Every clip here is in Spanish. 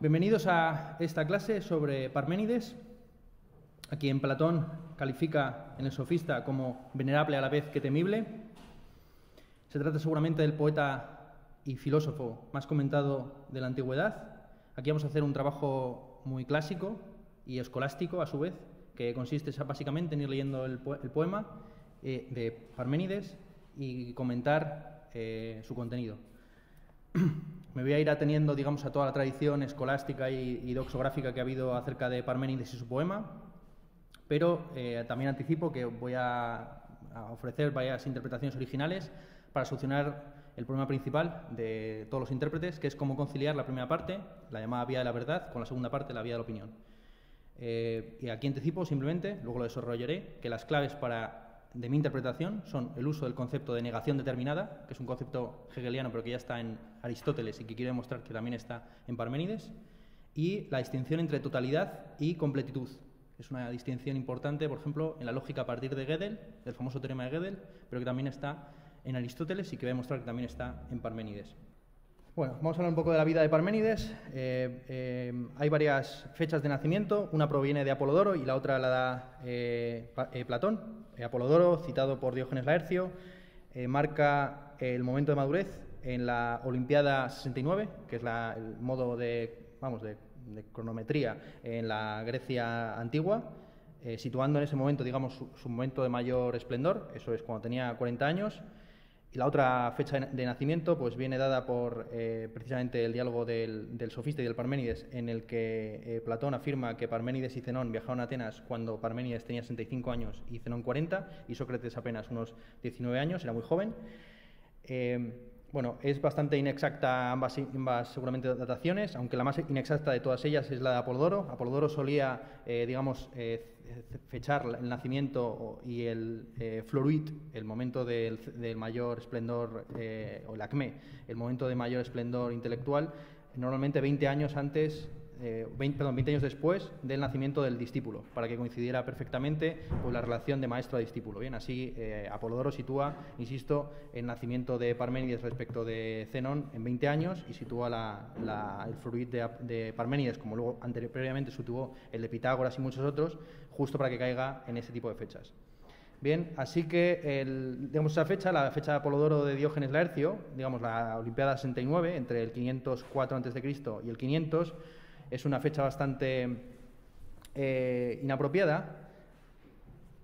Bienvenidos a esta clase sobre Parménides, a quien Platón califica en el sofista como venerable a la vez que temible. Se trata seguramente del poeta y filósofo más comentado de la antigüedad. Aquí vamos a hacer un trabajo muy clásico y escolástico a su vez, que consiste básicamente en ir leyendo el, poema eh, de Parménides y comentar eh, su contenido. Me voy a ir ateniendo, digamos, a toda la tradición escolástica y, doxográfica que ha habido acerca de Parménides y su poema, pero eh, también anticipo que voy a, ofrecer varias interpretaciones originales para solucionar el problema principal de todos los intérpretes, que es cómo conciliar la primera parte, la llamada vía de la verdad, con la segunda parte, la vía de la opinión. Eh, y aquí anticipo simplemente, luego lo desarrollaré, que las claves para de mi interpretación son el uso del concepto de negación determinada, que es un concepto hegeliano pero que ya está en Aristóteles y que quiero demostrar que también está en Parménides, y la distinción entre totalidad y completitud. Es una distinción importante, por ejemplo, en la lógica a partir de Gödel, del famoso teorema de Gödel, pero que también está en Aristóteles y que voy a demostrar que también está en Parménides. Bueno, vamos a hablar un poco de la vida de Parménides. Eh, eh, hay varias fechas de nacimiento, una proviene de Apolodoro y la otra la da eh, Platón. Apolodoro, citado por Diógenes Laercio, marca el momento de madurez en la Olimpiada 69, que es el modo de, vamos, de, cronometría en la Grecia antigua, situando en ese momento, digamos, su momento de mayor esplendor, eso es cuando tenía 40 años, y la otra fecha de nacimiento pues viene dada por eh, precisamente el diálogo del, sofista y del Parménides, en el que eh, Platón afirma que Parménides y Zenón viajaron a Atenas cuando Parménides tenía 65 años y Zenón 40, y Sócrates apenas unos 19 años, era muy joven. Eh, bueno, es bastante inexacta ambas, seguramente dataciones, aunque la más inexacta de todas ellas es la de Apolodoro. Apolodoro solía, eh, digamos, eh, fechar el nacimiento y el eh, floruit, el momento del, mayor esplendor, o el acme, el momento de mayor esplendor intelectual, normalmente 20 años antes 20, eh, perdón, 20 años después del nacimiento del discípulo, para que coincidiera perfectamente con la relación de maestro a discípulo. Bien, así eh, Apolodoro sitúa, insisto, el nacimiento de Parménides respecto de Zenón en 20 años y sitúa el fruit de, Parménides, como luego anteriormente situó el de Pitágoras y muchos otros, justo para que caiga en ese tipo de fechas. Bien, así que digamos esa fecha, la fecha de Apolodoro de Diógenes Laercio, digamos la Olimpiada 69, entre el 504 a.C. y el 500, es una fecha bastante eh, inapropiada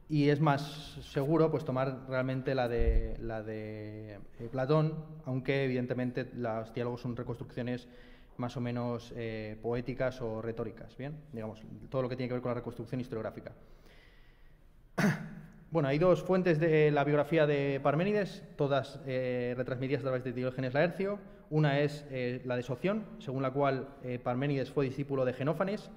y es más seguro pues tomar realmente la de, la de eh, Platón, aunque evidentemente los diálogos son reconstrucciones más o menos eh, poéticas o retóricas, ¿bien? Digamos, todo lo que tiene que ver con la reconstrucción historiográfica. Bueno, hay dos fuentes de la biografía de Parménides, todas retransmitidas a través de Diógenes Laercio. Una es eh, la de Soción, según la cual eh, Parménides fue discípulo de Genófanes,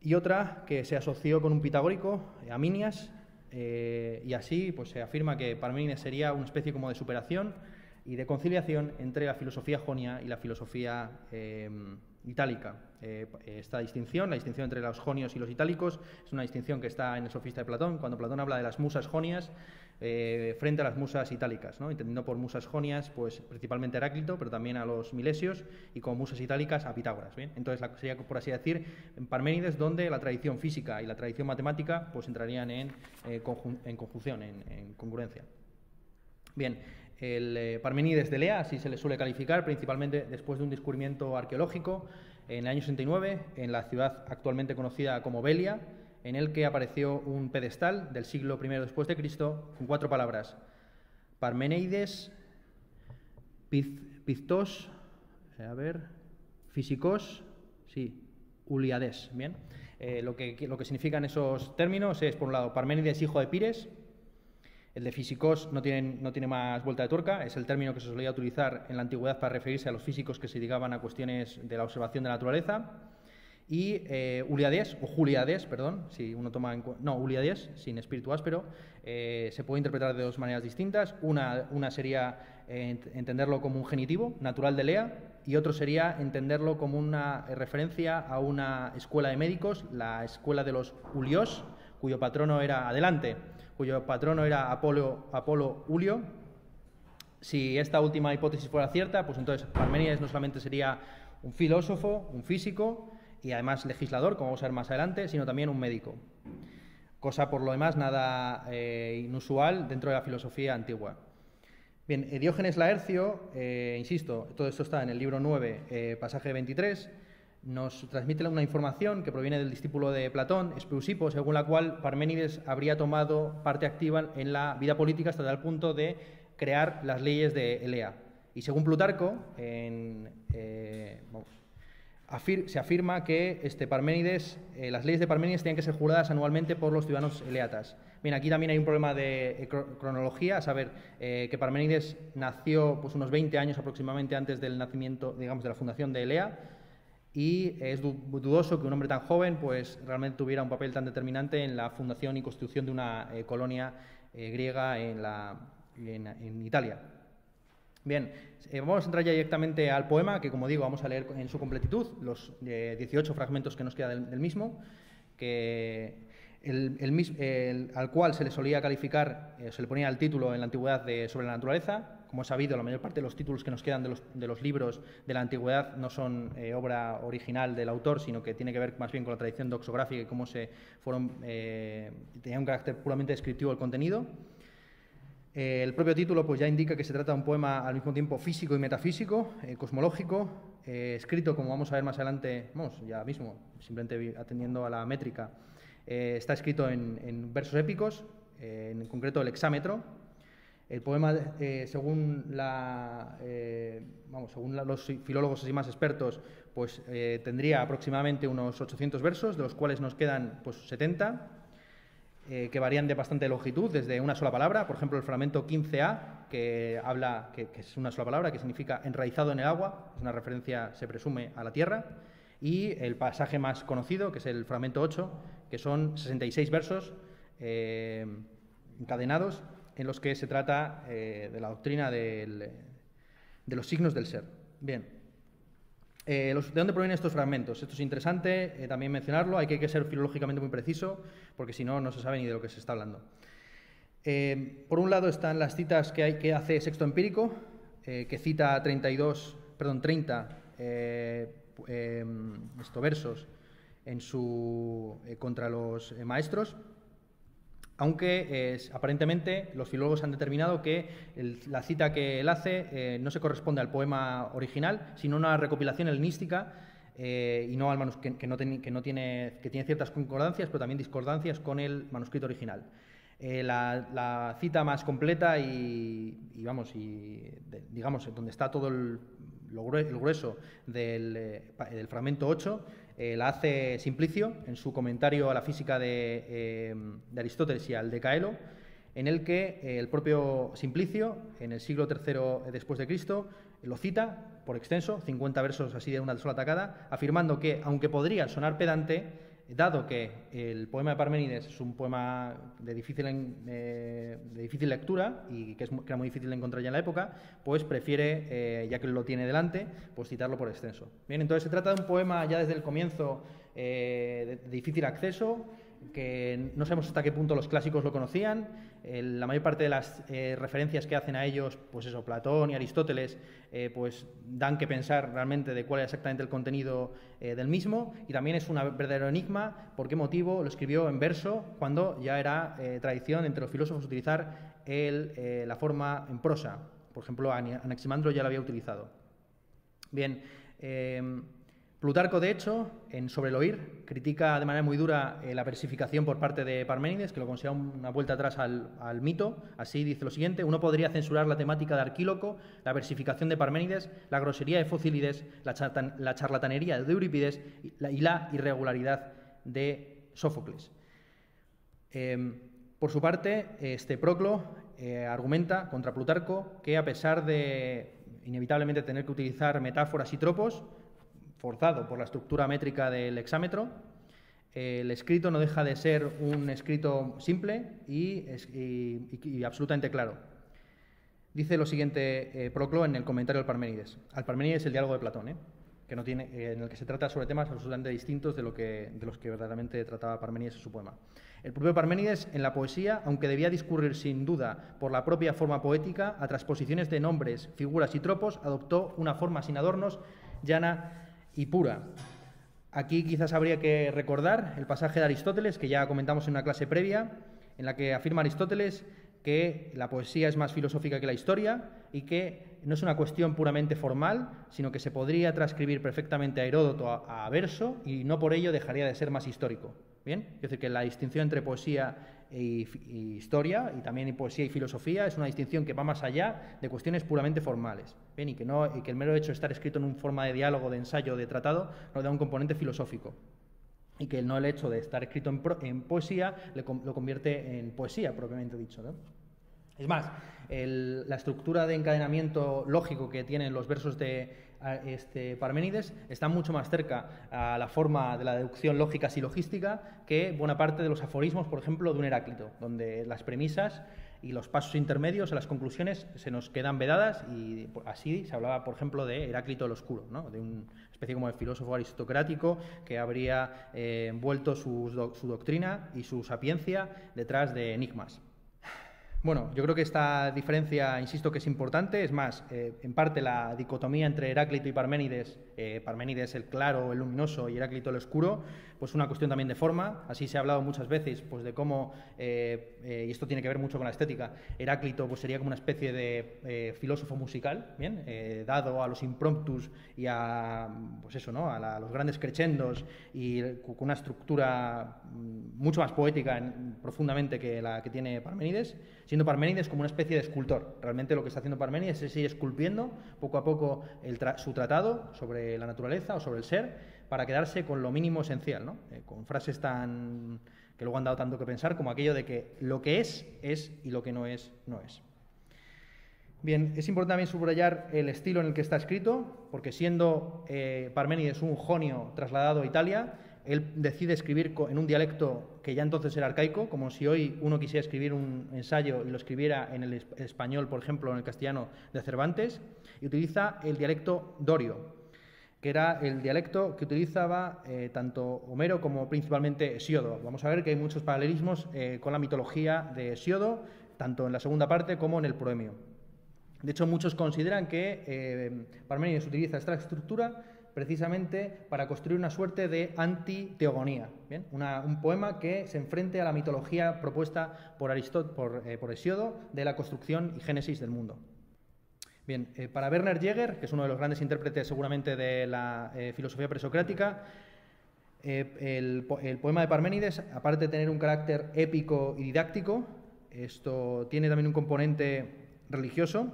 y otra que se asoció con un pitagórico, eh, Aminias, y así pues, se afirma que Parménides sería una especie como de superación y de conciliación entre la filosofía jonia y la filosofía itálica. Eh, esta distinción, la distinción entre los jonios y los itálicos, es una distinción que está en el sofista de Platón, cuando Platón habla de las musas jonias eh, frente a las musas itálicas, ¿no? entendiendo por musas jonias pues, principalmente Heráclito, pero también a los milesios, y como musas itálicas a Pitágoras. ¿bien? Entonces sería, por así decir, en Parménides, donde la tradición física y la tradición matemática pues, entrarían en, eh, en conjunción, en, en congruencia. Bien, el eh, Parmenides de Lea, así se le suele calificar, principalmente después de un descubrimiento arqueológico en el año 69 en la ciudad actualmente conocida como Belia, en el que apareció un pedestal del siglo I después de Cristo con cuatro palabras: Parmenides, Piztos, eh, a Físicos, sí, Uliades. Bien, eh, lo, que, lo que significan esos términos es, por un lado, Parmenides, hijo de Pires, el de físicos no tiene, más vuelta de tuerca, es el término que se solía utilizar en la antigüedad para referirse a los físicos que se dedicaban a cuestiones de la observación de la naturaleza. Y eh, Uliades, o Juliades, perdón, si uno toma no, Uliades, sin espíritu áspero, eh, se puede interpretar de dos maneras distintas. Una, una sería eh, entenderlo como un genitivo, natural de Lea, y otro sería entenderlo como una referencia a una escuela de médicos, la escuela de los Ulios, cuyo patrono era adelante cuyo patrono era Apolo, Apolo Julio. Si esta última hipótesis fuera cierta, pues entonces Parménides no solamente sería un filósofo, un físico y además legislador, como vamos a ver más adelante, sino también un médico. Cosa por lo demás nada eh, inusual dentro de la filosofía antigua. Bien, Diógenes Laercio, eh, insisto, todo esto está en el libro 9, eh, pasaje 23, nos transmite una información que proviene del discípulo de Platón, Espeusipo, según la cual Parménides habría tomado parte activa en la vida política hasta tal punto de crear las leyes de Elea. Y según Plutarco, eh, se afirma que este Parménides, las leyes de Parménides tenían que ser juradas anualmente por los ciudadanos eleatas. Bien, aquí también hay un problema de eh, cronología, a saber eh, que Parménides nació pues, unos 20 años aproximadamente antes del nacimiento, digamos, de la fundación de Elea, y es dudoso que un hombre tan joven pues, realmente tuviera un papel tan determinante en la fundación y constitución de una eh, colonia griega en, la, en, Italia. Bien, vamos a entrar ya directamente al poema, que como digo, vamos a leer en su completitud, los 18 fragmentos que nos queda del mismo, que el, al cual se le solía calificar, eh, se le ponía el título en la antigüedad de sobre la naturaleza. Como he sabido, la mayor parte de los títulos que nos quedan de los, libros de la antigüedad no son eh, obra original del autor, sino que tiene que ver más bien con la tradición doxográfica y cómo se fueron, eh, tenía un carácter puramente descriptivo el contenido. el propio título pues, ya indica que se trata de un poema al mismo tiempo físico y metafísico, cosmológico, escrito, como vamos a ver más adelante, vamos, ya mismo, simplemente atendiendo a la métrica, eh, está escrito en, versos épicos, eh, en concreto el hexámetro. El poema, eh, según, según los filólogos y más expertos, pues tendría aproximadamente unos 800 versos, de los cuales nos quedan pues, 70, que varían de bastante longitud, desde una sola palabra. Por ejemplo, el fragmento 15a, que habla, que, es una sola palabra, que significa enraizado en el agua, es una referencia, se presume, a la tierra y el pasaje más conocido, que es el fragmento 8, que son 66 versos eh, encadenados en los que se trata eh, de la doctrina de los signos del ser. Bien, eh, ¿de dónde provienen estos fragmentos? Esto es interesante también mencionarlo, hay que, ser filológicamente muy preciso, porque si no, no se sabe ni de lo que se está hablando. por un lado están las citas que, que hace Sexto Empírico, que cita 32, perdón, 30 Em, estos versos en su, eh, contra los eh, maestros, aunque aparentemente los filólogos han determinado que la cita que él hace eh, no se corresponde al poema original, sino una recopilación helenística y no al manuscrito, que, no tiene, que tiene ciertas concordancias, pero también discordancias con el manuscrito original. La, cita más completa y, vamos, y digamos, donde está todo el el grueso eh, del, fragmento 8 eh, la hace Simplicio en su comentario a la física de, eh, Aristóteles y al Decaelo, en el que el propio Simplicio, en el siglo III después de Cristo, lo cita por extenso, 50 versos así de una sola tacada, afirmando que, aunque podría sonar pedante, dado que el poema de Parménides es un poema de difícil, eh, difícil lectura y que, es, era muy difícil de encontrar ya en la época, pues prefiere, eh, ya que lo tiene delante, pues citarlo por extenso. Bien, entonces se trata de un poema ya desde el comienzo eh, de difícil acceso, que no sabemos hasta qué punto los clásicos lo conocían. la mayor parte de las eh, referencias que hacen a ellos, pues eso, Platón y Aristóteles, eh, pues dan que pensar realmente de cuál es exactamente el contenido eh, del mismo. Y también es un verdadero enigma por qué motivo lo escribió en verso cuando ya era tradición entre los filósofos utilizar la forma en prosa. Por ejemplo, Anaximandro ya lo había utilizado. Bien. Plutarco, de hecho, en Sobre el oír, critica de manera muy dura eh, la versificación por parte de Parménides, que lo considera una vuelta atrás al, mito. Así dice lo siguiente: uno podría censurar la temática de Arquíloco, la versificación de Parménides, la grosería de Focílides, la, charlatanería de Eurípides y la, irregularidad de Sófocles. Em, por su parte, este Proclo eh, argumenta contra Plutarco que, a pesar de inevitablemente tener que utilizar metáforas y tropos, forzado por la estructura métrica del hexámetro, el escrito no deja de ser un escrito simple y, absolutamente claro. Dice lo siguiente eh, Proclo en el comentario al Parménides. Al Parménides el diálogo de Platón, ¿eh? que no tiene, eh, en el que se trata sobre temas absolutamente distintos de, lo que, de los que verdaderamente trataba Parménides en su poema. El propio Parménides, en la poesía, aunque debía discurrir sin duda por la propia forma poética, a transposiciones de nombres, figuras y tropos, adoptó una forma sin adornos, llana y pura. Aquí quizás habría que recordar el pasaje de Aristóteles, que ya comentamos en una clase previa, en la que afirma Aristóteles que la poesía es más filosófica que la historia y que no es una cuestión puramente formal, sino que se podría transcribir perfectamente a Heródoto a, verso y no por ello dejaría de ser más histórico. ¿Bien? Es decir, que la distinción entre poesía e historia y también poesía y filosofía es una distinción que va más allá de cuestiones puramente formales. ¿Bien? Y, que no, y que el mero hecho de estar escrito en una forma de diálogo, de ensayo, de tratado, no da un componente filosófico y que no el hecho de estar escrito en, poesía lo convierte en poesía, propiamente dicho. Es más, la estructura de encadenamiento lógico que tienen los versos de este, Parménides está mucho más cerca a la forma de la deducción lógica silogística que buena parte de los aforismos, por ejemplo, de un Heráclito, donde las premisas y los pasos intermedios a las conclusiones se nos quedan vedadas y así se hablaba, por ejemplo, de Heráclito el Oscuro, de una especie como de filósofo aristocrático que habría eh, envuelto su doctrina y su sapiencia detrás de enigmas. Bueno, yo creo que esta diferencia, insisto, que es importante. Es más, eh, en parte la dicotomía entre Heráclito y Parménides, eh, Parménides el claro, el luminoso y Heráclito el oscuro, pues una cuestión también de forma. Así se ha hablado muchas veces pues de cómo, eh, y esto tiene que ver mucho con la estética, Heráclito pues sería como una especie de filósofo musical, bien, dado a los impromptus y a, pues eso, ¿no? a, los grandes crescendos y con una estructura mm, mucho más poética profundamente que la que tiene Parménides siendo Parménides como una especie de escultor. Realmente lo que está haciendo Parménides es ir esculpiendo poco a poco su tratado sobre la naturaleza o sobre el ser para quedarse con lo mínimo esencial, ¿no? Eh, con frases tan que luego han dado tanto que pensar como aquello de que lo que es es y lo que no es no es. Bien, es importante también subrayar el estilo en el que está escrito, porque siendo eh, Parménides un jonio trasladado a Italia, él decide escribir en un dialecto que ya entonces era arcaico, como si hoy uno quisiera escribir un ensayo y lo escribiera en el español, por ejemplo, en el castellano de Cervantes, y utiliza el dialecto dorio, que era el dialecto que utilizaba eh, tanto Homero como principalmente Hesiodo. Vamos a ver que hay muchos paralelismos eh, con la mitología de Hesiodo, tanto en la segunda parte como en el proemio. De hecho, muchos consideran que eh, Parménides utiliza esta estructura precisamente para construir una suerte de antiteogonía, ¿bien? un poema que se enfrente a la mitología propuesta por, por, eh, por Hesiodo de la construcción y génesis del mundo. Bien, eh, para Werner Jäger, que es uno de los grandes intérpretes seguramente de la eh, filosofía presocrática, el, el, poema de Parménides, aparte de tener un carácter épico y didáctico, esto tiene también un componente religioso,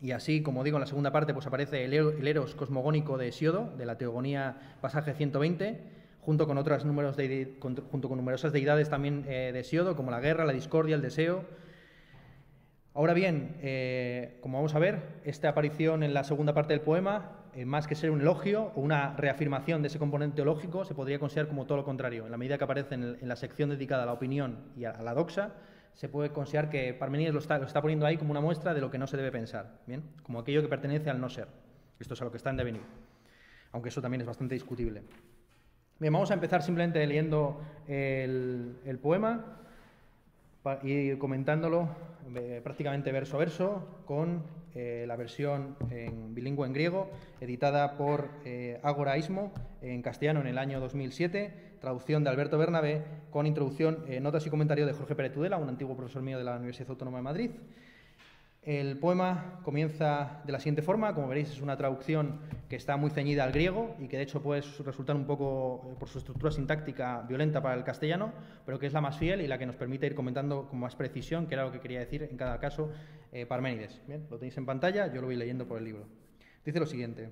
y así, como digo, en la segunda parte pues aparece el, eros cosmogónico de Hesiodo, de la Teogonía, pasaje 120, junto con, otras números de, junto con numerosas deidades también eh, de Hesiodo, como la guerra, la discordia, el deseo. Ahora bien, eh, como vamos a ver, esta aparición en la segunda parte del poema, eh, más que ser un elogio o una reafirmación de ese componente teológico, se podría considerar como todo lo contrario. En la medida que aparece en, la sección dedicada a la opinión y a la doxa, se puede considerar que Parmenides lo está, lo está, poniendo ahí como una muestra de lo que no se debe pensar, ¿bien? como aquello que pertenece al no ser. Esto es a lo que está en devenir, aunque eso también es bastante discutible. Bien, vamos a empezar simplemente leyendo el, el poema y comentándolo eh, prácticamente verso a verso con eh, la versión en bilingüe en griego, editada por eh, Agora Ismo en castellano en el año 2007, traducción de Alberto Bernabé, con introducción, notas y comentario de Jorge Pérez Tudela, un antiguo profesor mío de la Universidad Autónoma de Madrid. El poema comienza de la siguiente forma, como veréis es una traducción que está muy ceñida al griego y que de hecho puede resultar un poco, eh, por su estructura sintáctica, violenta para el castellano, pero que es la más fiel y la que nos permite ir comentando con más precisión, que era lo que quería decir en cada caso eh, Parménides. Bien, lo tenéis en pantalla, yo lo voy leyendo por el libro. Dice lo siguiente.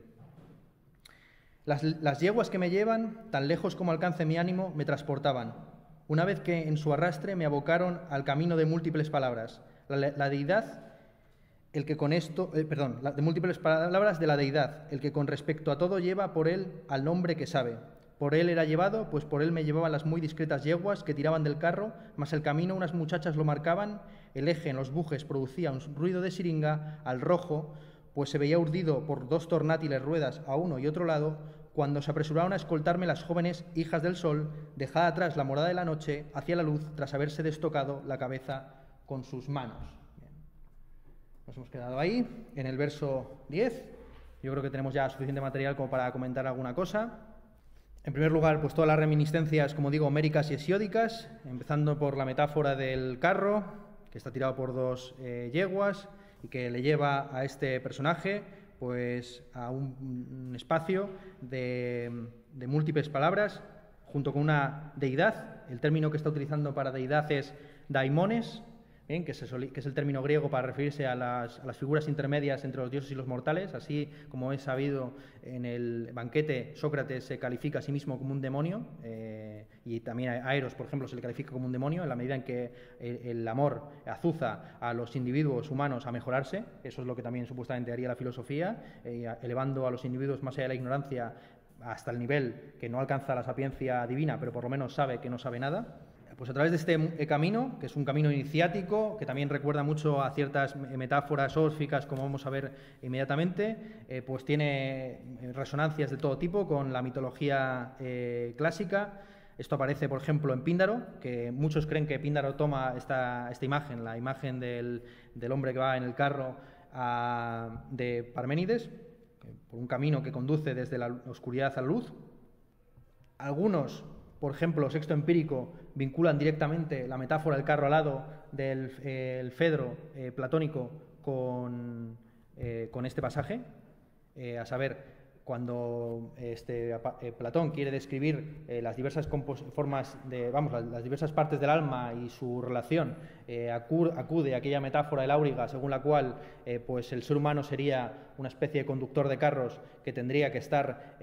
Las, yeguas que me llevan, tan lejos como alcance mi ánimo, me transportaban. Una vez que en su arrastre me abocaron al camino de múltiples palabras. La, la deidad el que con esto, eh, perdón, de múltiples palabras de la deidad, el que con respecto a todo lleva por él al nombre que sabe. Por él era llevado, pues por él me llevaban las muy discretas yeguas que tiraban del carro, mas el camino unas muchachas lo marcaban, el eje en los bujes producía un ruido de siringa al rojo, pues se veía urdido por dos tornátiles ruedas a uno y otro lado, cuando se apresuraron a escoltarme las jóvenes hijas del sol, dejada atrás la morada de la noche, hacia la luz, tras haberse destocado la cabeza con sus manos. Nos hemos quedado ahí, en el verso 10. yo creo que tenemos ya suficiente material como para comentar alguna cosa. En primer lugar, pues todas las reminiscencias, como digo, homéricas y hesiódicas, empezando por la metáfora del carro, que está tirado por dos eh, yeguas y que le lleva a este personaje pues a un, espacio de, de múltiples palabras junto con una deidad. El término que está utilizando para deidad es daimones, que, es el término griego para referirse a las, figuras intermedias entre los dioses y los mortales. Así como es sabido en el banquete, Sócrates se califica a sí mismo como un demonio, eh, y también a Eros, por ejemplo, se le califica como un demonio, en la medida en que el, amor azuza a los individuos humanos a mejorarse. Eso es lo que también supuestamente haría la filosofía, eh, elevando a los individuos más allá de la ignorancia hasta el nivel que no alcanza la sapiencia divina, pero por lo menos sabe que no sabe nada. Pues a través de este eh, camino, que es un camino iniciático, que también recuerda mucho a ciertas metáforas órficas, como vamos a ver inmediatamente, eh, pues tiene eh, resonancias de todo tipo con la mitología clásica. Esto aparece, por ejemplo, en Píndaro, que muchos creen que Píndaro toma esta, esta imagen, la imagen del, del, hombre que va en el carro de Parménides, por un camino que conduce desde la oscuridad a la luz. Algunos por ejemplo, sexto empírico, vinculan directamente la metáfora del carro alado del el Fedro eh, platónico con, eh, con, este pasaje, eh, a saber, cuando este, eh, Platón quiere describir eh, las diversas formas de, vamos, las, diversas partes del alma y su relación, eh, acude a aquella metáfora del áuriga según la cual pues el ser humano sería una especie de conductor de carros que tendría que estar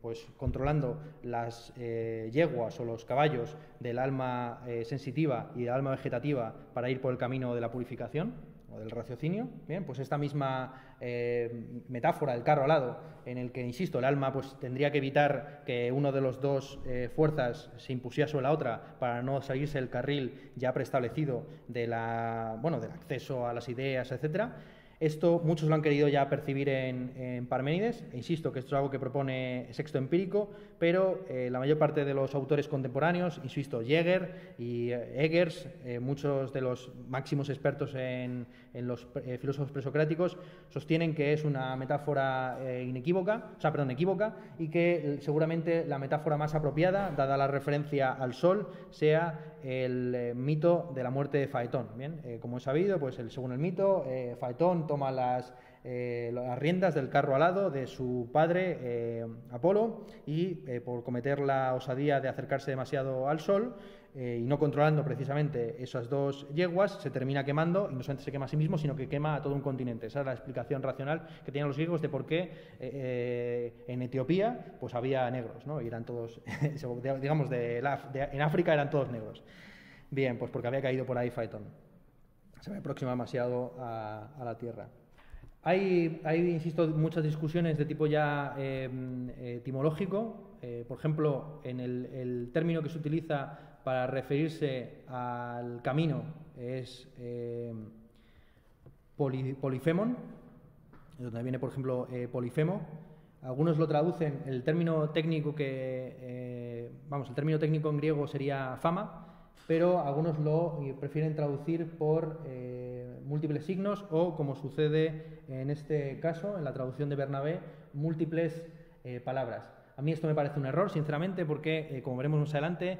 pues controlando las yeguas o los caballos del alma sensitiva y del alma vegetativa para ir por el camino de la purificación o del raciocinio. Bien, pues esta misma eh, metáfora del carro alado, en el que, insisto, el alma pues, tendría que evitar que uno de los dos eh, fuerzas se impusiera sobre la otra para no salirse del carril ya preestablecido de la, bueno, del acceso a las ideas, etcétera. Esto muchos lo han querido ya percibir en, Parménides, e insisto que esto es algo que propone Sexto Empírico, pero eh, la mayor parte de los autores contemporáneos, insisto, Jäger y eh, Eggers, eh, muchos de los máximos expertos en, los filósofos presocráticos, sostienen que es una metáfora inequívoca, o sea, perdón, equívoca, y que seguramente la metáfora más apropiada, dada la referencia al sol, sea el mito de la muerte de Faetón. Bien, como he sabido, pues el, según el mito, Faetón toma las, eh, las riendas del carro alado de su padre eh, Apolo y eh, por cometer la osadía de acercarse demasiado al sol y no controlando precisamente esas dos yeguas, se termina quemando y no solamente se quema a sí mismo, sino que quema a todo un continente. Esa es la explicación racional que tenían los griegos de por qué en Etiopía pues había negros, ¿no? Eran todos, digamos, en África eran todos negros. Bien, pues porque había caído por ahí Phaeton se me aproxima demasiado a, la Tierra. Hay, hay, insisto, muchas discusiones de tipo ya em, etimológico. Eh, por ejemplo, en el, término que se utiliza para referirse al camino es em, polifemon, donde viene, por ejemplo, eh, polifemo. Algunos lo traducen, el término técnico que, eh, vamos, el término técnico en griego sería fama, pero algunos lo eh, prefieren traducir por eh, múltiples signos o, como sucede en este caso, en la traducción de Bernabé, múltiples eh, palabras. A mí esto me parece un error, sinceramente, porque, como veremos más adelante,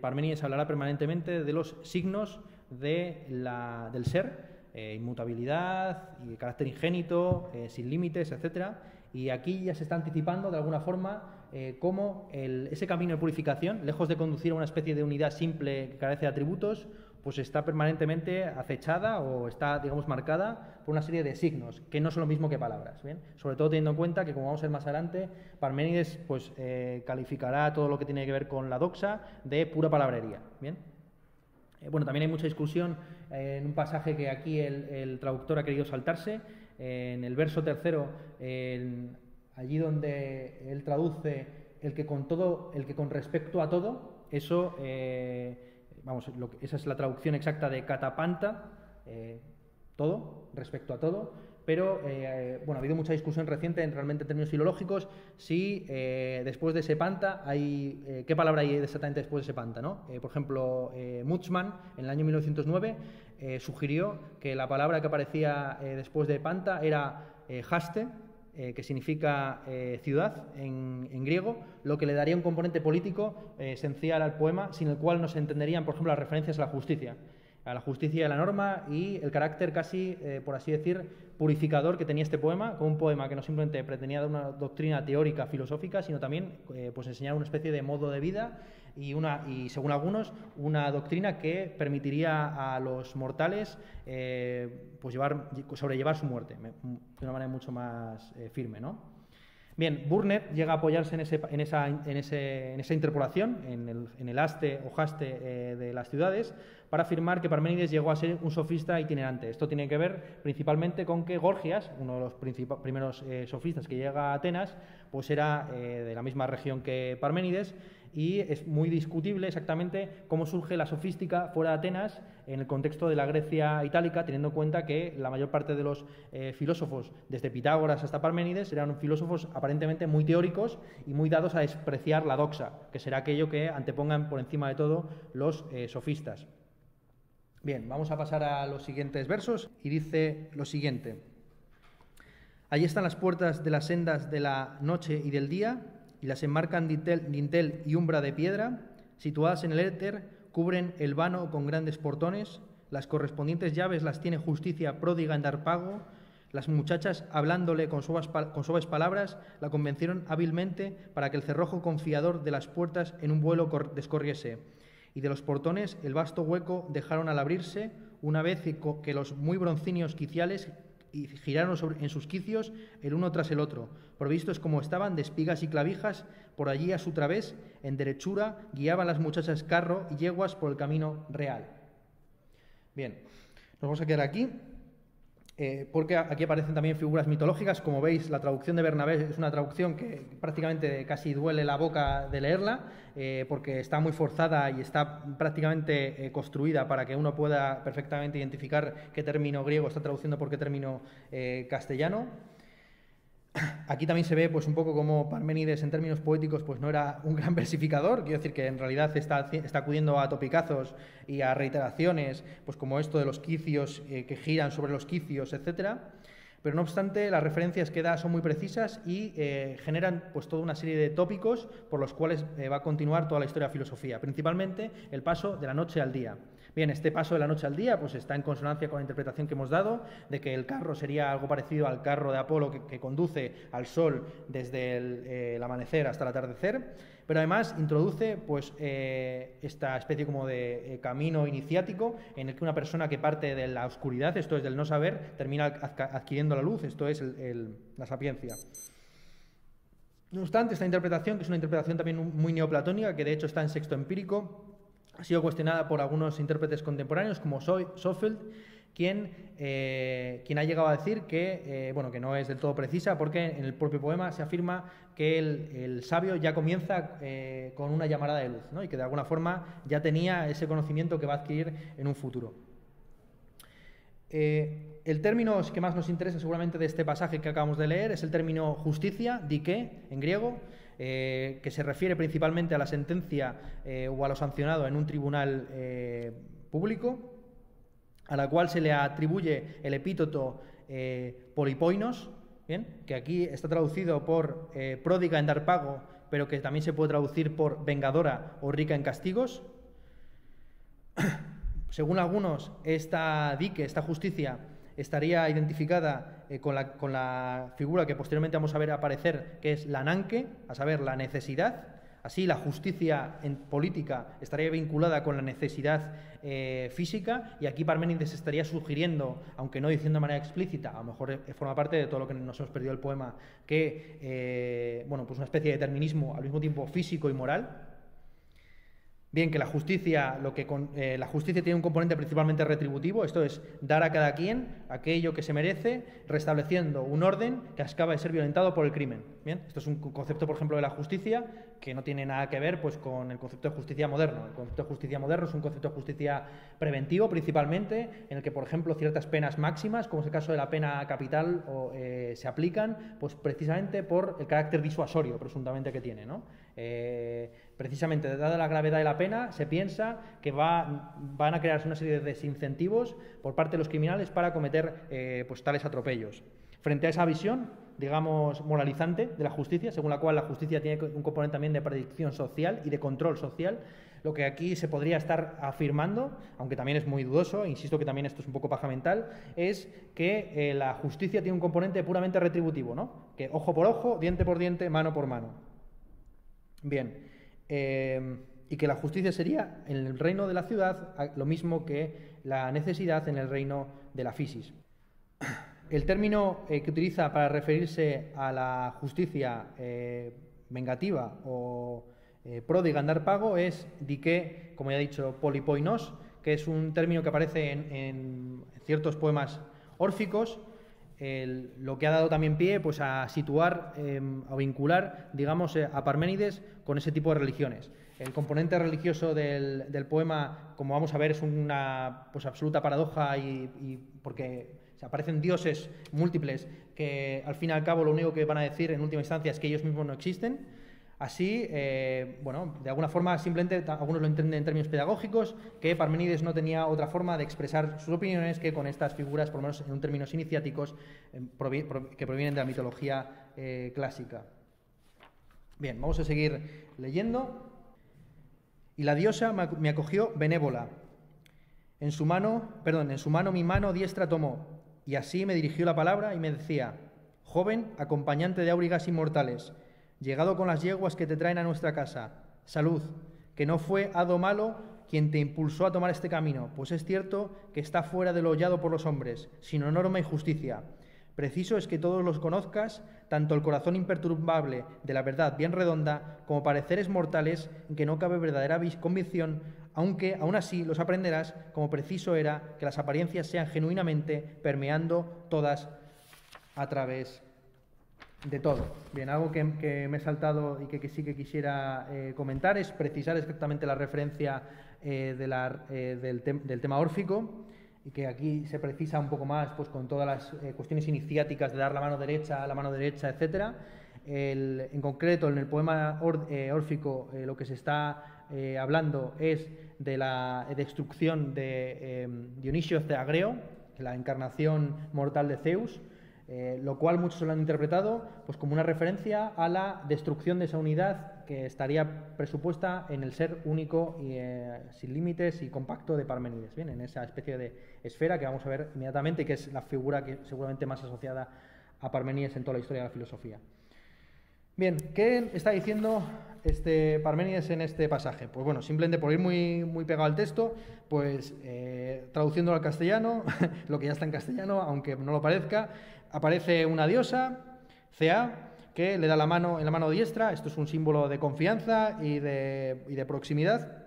Parménides hablará permanentemente de los signos de la, del ser, inmutabilidad, y carácter ingénito, sin límites, etc. Y aquí ya se está anticipando, de alguna forma, eh, cómo ese camino de purificación, lejos de conducir a una especie de unidad simple que carece de atributos, pues está permanentemente acechada o está, digamos, marcada por una serie de signos, que no son lo mismo que palabras. ¿bien? Sobre todo teniendo en cuenta que, como vamos a ver más adelante, Parménides pues, eh, calificará todo lo que tiene que ver con la doxa de pura palabrería. ¿bien? Eh, bueno, también hay mucha discusión en un pasaje que aquí el, traductor ha querido saltarse. en el verso tercero, allí donde él traduce el que con todo, el que con respecto a todo, eso, eh, vamos, esa es la traducción exacta de catapanta, eh, todo, respecto a todo, pero eh, bueno, ha habido mucha discusión reciente en realmente en términos filológicos si después de sepanta hay, qué palabra hay exactamente después de sepanta, ¿no? por ejemplo, Mutzmann en el año 1909 sugirió que la palabra que aparecía después de panta era haste, eh, que significa eh, ciudad en, griego, lo que le daría un componente político eh, esencial al poema, sin el cual no se entenderían, por ejemplo, las referencias a la justicia, a la justicia a la norma y el carácter casi, por así decir, purificador que tenía este poema, como un poema que no simplemente pretendía dar una doctrina teórica, filosófica, sino también pues enseñar una especie de modo de vida y, una, y según algunos, una doctrina que permitiría a los mortales eh, pues llevar, sobrellevar su muerte de una manera mucho más eh, firme. ¿no? Bien, Burnett llega a apoyarse en, ese, en, esa, en, ese, en esa, interpolación, en el, haste o haste eh, de las ciudades, para afirmar que Parménides llegó a ser un sofista itinerante. Esto tiene que ver principalmente con que Gorgias, uno de los primeros sofistas que llega a Atenas, pues era de la misma región que Parménides y es muy discutible exactamente cómo surge la sofística fuera de Atenas en el contexto de la Grecia itálica, teniendo en cuenta que la mayor parte de los eh, filósofos, desde Pitágoras hasta Parménides, eran filósofos aparentemente muy teóricos y muy dados a despreciar la doxa, que será aquello que antepongan por encima de todo los eh, sofistas. Bien, vamos a pasar a los siguientes versos y dice lo siguiente. Allí están las puertas de las sendas de la noche y del día, las enmarcan dintel, y umbra de piedra, situadas en el éter, cubren el vano con grandes portones, las correspondientes llaves las tiene justicia pródiga en dar pago, las muchachas, hablándole con suaves, con suaves, palabras, la convencieron hábilmente para que el cerrojo confiador de las puertas en un vuelo descorriese. Y de los portones el vasto hueco dejaron al abrirse, una vez que los muy broncíneos quiciales y giraron en sus quicios el uno tras el otro, provistos como estaban de espigas y clavijas, por allí a su través, en derechura, guiaban las muchachas carro y yeguas por el camino real. Bien, nos vamos a quedar aquí. Eh, porque aquí aparecen también figuras mitológicas. Como veis, la traducción de Bernabé es una traducción que prácticamente casi duele la boca de leerla, eh, porque está muy forzada y está prácticamente eh, construida para que uno pueda perfectamente identificar qué término griego está traduciendo por qué término castellano. Aquí también se ve pues un poco como Parménides en términos poéticos pues no era un gran versificador, quiero decir que en realidad está, acudiendo a topicazos y a reiteraciones, pues como esto de los quicios eh, que giran sobre los quicios, etcétera. Pero no obstante, las referencias que da son muy precisas y eh, generan pues toda una serie de tópicos por los cuales eh, va a continuar toda la historia de filosofía, principalmente el paso de la noche al día. Bien, este paso de la noche al día pues está en consonancia con la interpretación que hemos dado de que el carro sería algo parecido al carro de Apolo que, conduce al sol desde eh, el, amanecer hasta el atardecer, pero además introduce pues eh, esta especie como de eh, camino iniciático en el que una persona que parte de la oscuridad, esto es del no saber, termina adquiriendo la luz, esto es la sapiencia. No obstante, esta interpretación, que es una interpretación también muy neoplatónica, que de hecho está en sexto empírico, ha sido cuestionada por algunos intérpretes contemporáneos como Sofeld, quien, eh, quien ha llegado a decir que, eh, bueno, que no es del todo precisa porque en el propio poema se afirma que el, sabio ya comienza eh, con una llamarada de luz y que de alguna forma ya tenía ese conocimiento que va a adquirir en un futuro. el término que más nos interesa seguramente de este pasaje que acabamos de leer es el término justicia, dike, en griego, eh, que se refiere principalmente a la sentencia eh, o a lo sancionado en un tribunal eh, público, a la cual se le atribuye el epíteto polipoinos, ¿bien? que aquí está traducido por pródiga en dar pago, pero que también se puede traducir por vengadora o rica en castigos. Según algunos, esta dique, esta justicia, estaría identificada eh, con, la, figura que posteriormente vamos a ver aparecer, que es la nanque, a saber, la necesidad. Así, la justicia en política estaría vinculada con la necesidad eh, física y aquí Parménides estaría sugiriendo, aunque no diciendo de manera explícita, a lo mejor eh, forma parte de todo lo que nos hemos perdido el poema, que, bueno, pues una especie de determinismo al mismo tiempo físico y moral, Bien, que la justicia, lo que eh, la justicia tiene un componente principalmente retributivo, esto es dar a cada quien aquello que se merece, restableciendo un orden que acaba de ser violentado por el crimen. Bien, esto es un concepto, por ejemplo, de la justicia que no tiene nada que ver pues, con el concepto de justicia moderno. El concepto de justicia moderno es un concepto de justicia preventivo, principalmente, en el que, por ejemplo, ciertas penas máximas, como es el caso de la pena capital, eh, se aplican pues, precisamente por el carácter disuasorio, presuntamente, que tiene. ¿no? Eh, precisamente, dada la gravedad de la pena, se piensa que va, van a crearse una serie de desincentivos por parte de los criminales para cometer eh, pues, tales atropellos. Frente a esa visión, digamos, moralizante de la justicia, según la cual la justicia tiene un componente también de predicción social y de control social, lo que aquí se podría estar afirmando, aunque también es muy dudoso, insisto que también esto es un poco paja mental, es que eh, la justicia tiene un componente puramente retributivo, ¿no? Que ojo por ojo, diente por diente, mano por mano. Bien. Eh, y que la justicia sería en el reino de la ciudad lo mismo que la necesidad en el reino de la fisis. El término eh, que utiliza para referirse a la justicia eh, vengativa o eh, pródiga en dar pago es dique, como ya he dicho, polipoinos, que es un término que aparece en, ciertos poemas órficos, lo que ha dado también pie pues, a situar, em, a vincular, digamos, a Parménides con ese tipo de religiones. El componente religioso del, poema, como vamos a ver, es una pues, absoluta paradoja y porque aparecen dioses múltiples que al fin y al cabo lo único que van a decir en última instancia es que ellos mismos no existen. Así, eh, bueno, de alguna forma simplemente algunos lo entienden en términos pedagógicos, que Parmenides no tenía otra forma de expresar sus opiniones que con estas figuras, por lo menos en términos iniciáticos, eh, que provienen de la mitología eh, clásica. Bien, vamos a seguir leyendo. Y la diosa me acogió benévola. En su mano, perdón, en su mano mi mano diestra tomó y así me dirigió la palabra y me decía, joven, acompañante de aurigas inmortales, llegado con las yeguas que te traen a nuestra casa, salud, que no fue hado malo quien te impulsó a tomar este camino, pues es cierto que está fuera de lo hollado por los hombres, sino norma y justicia. Preciso es que todos los conozcas, tanto el corazón imperturbable de la verdad bien redonda, como pareceres mortales en que no cabe verdadera convicción, aunque aún así los aprenderás como preciso era que las apariencias sean genuinamente permeando todas a través de todo. Bien, algo que, me he saltado y que, sí que quisiera eh, comentar es precisar exactamente la referencia eh, eh, del, tema órfico y que aquí se precisa un poco más pues, con todas las cuestiones iniciáticas de dar la mano derecha la mano derecha, etcétera. en concreto, en el poema órfico lo que se está hablando es de la destrucción de Dionisio Ceagreo, la encarnación mortal de Zeus, eh, lo cual muchos lo han interpretado pues, como una referencia a la destrucción de esa unidad que estaría presupuesta en el ser único y sin límites y compacto de Parmenides, bien, en esa especie de esfera que vamos a ver inmediatamente, que es la figura que seguramente más asociada a Parmenides en toda la historia de la filosofía. Bien, ¿qué está diciendo este Parménides en este pasaje? Pues bueno, simplemente por ir muy, muy pegado al texto, pues eh, traduciéndolo al castellano, lo que ya está en castellano, aunque no lo parezca, aparece una diosa, Cea, que le da la mano en la mano diestra, esto es un símbolo de confianza y de, proximidad,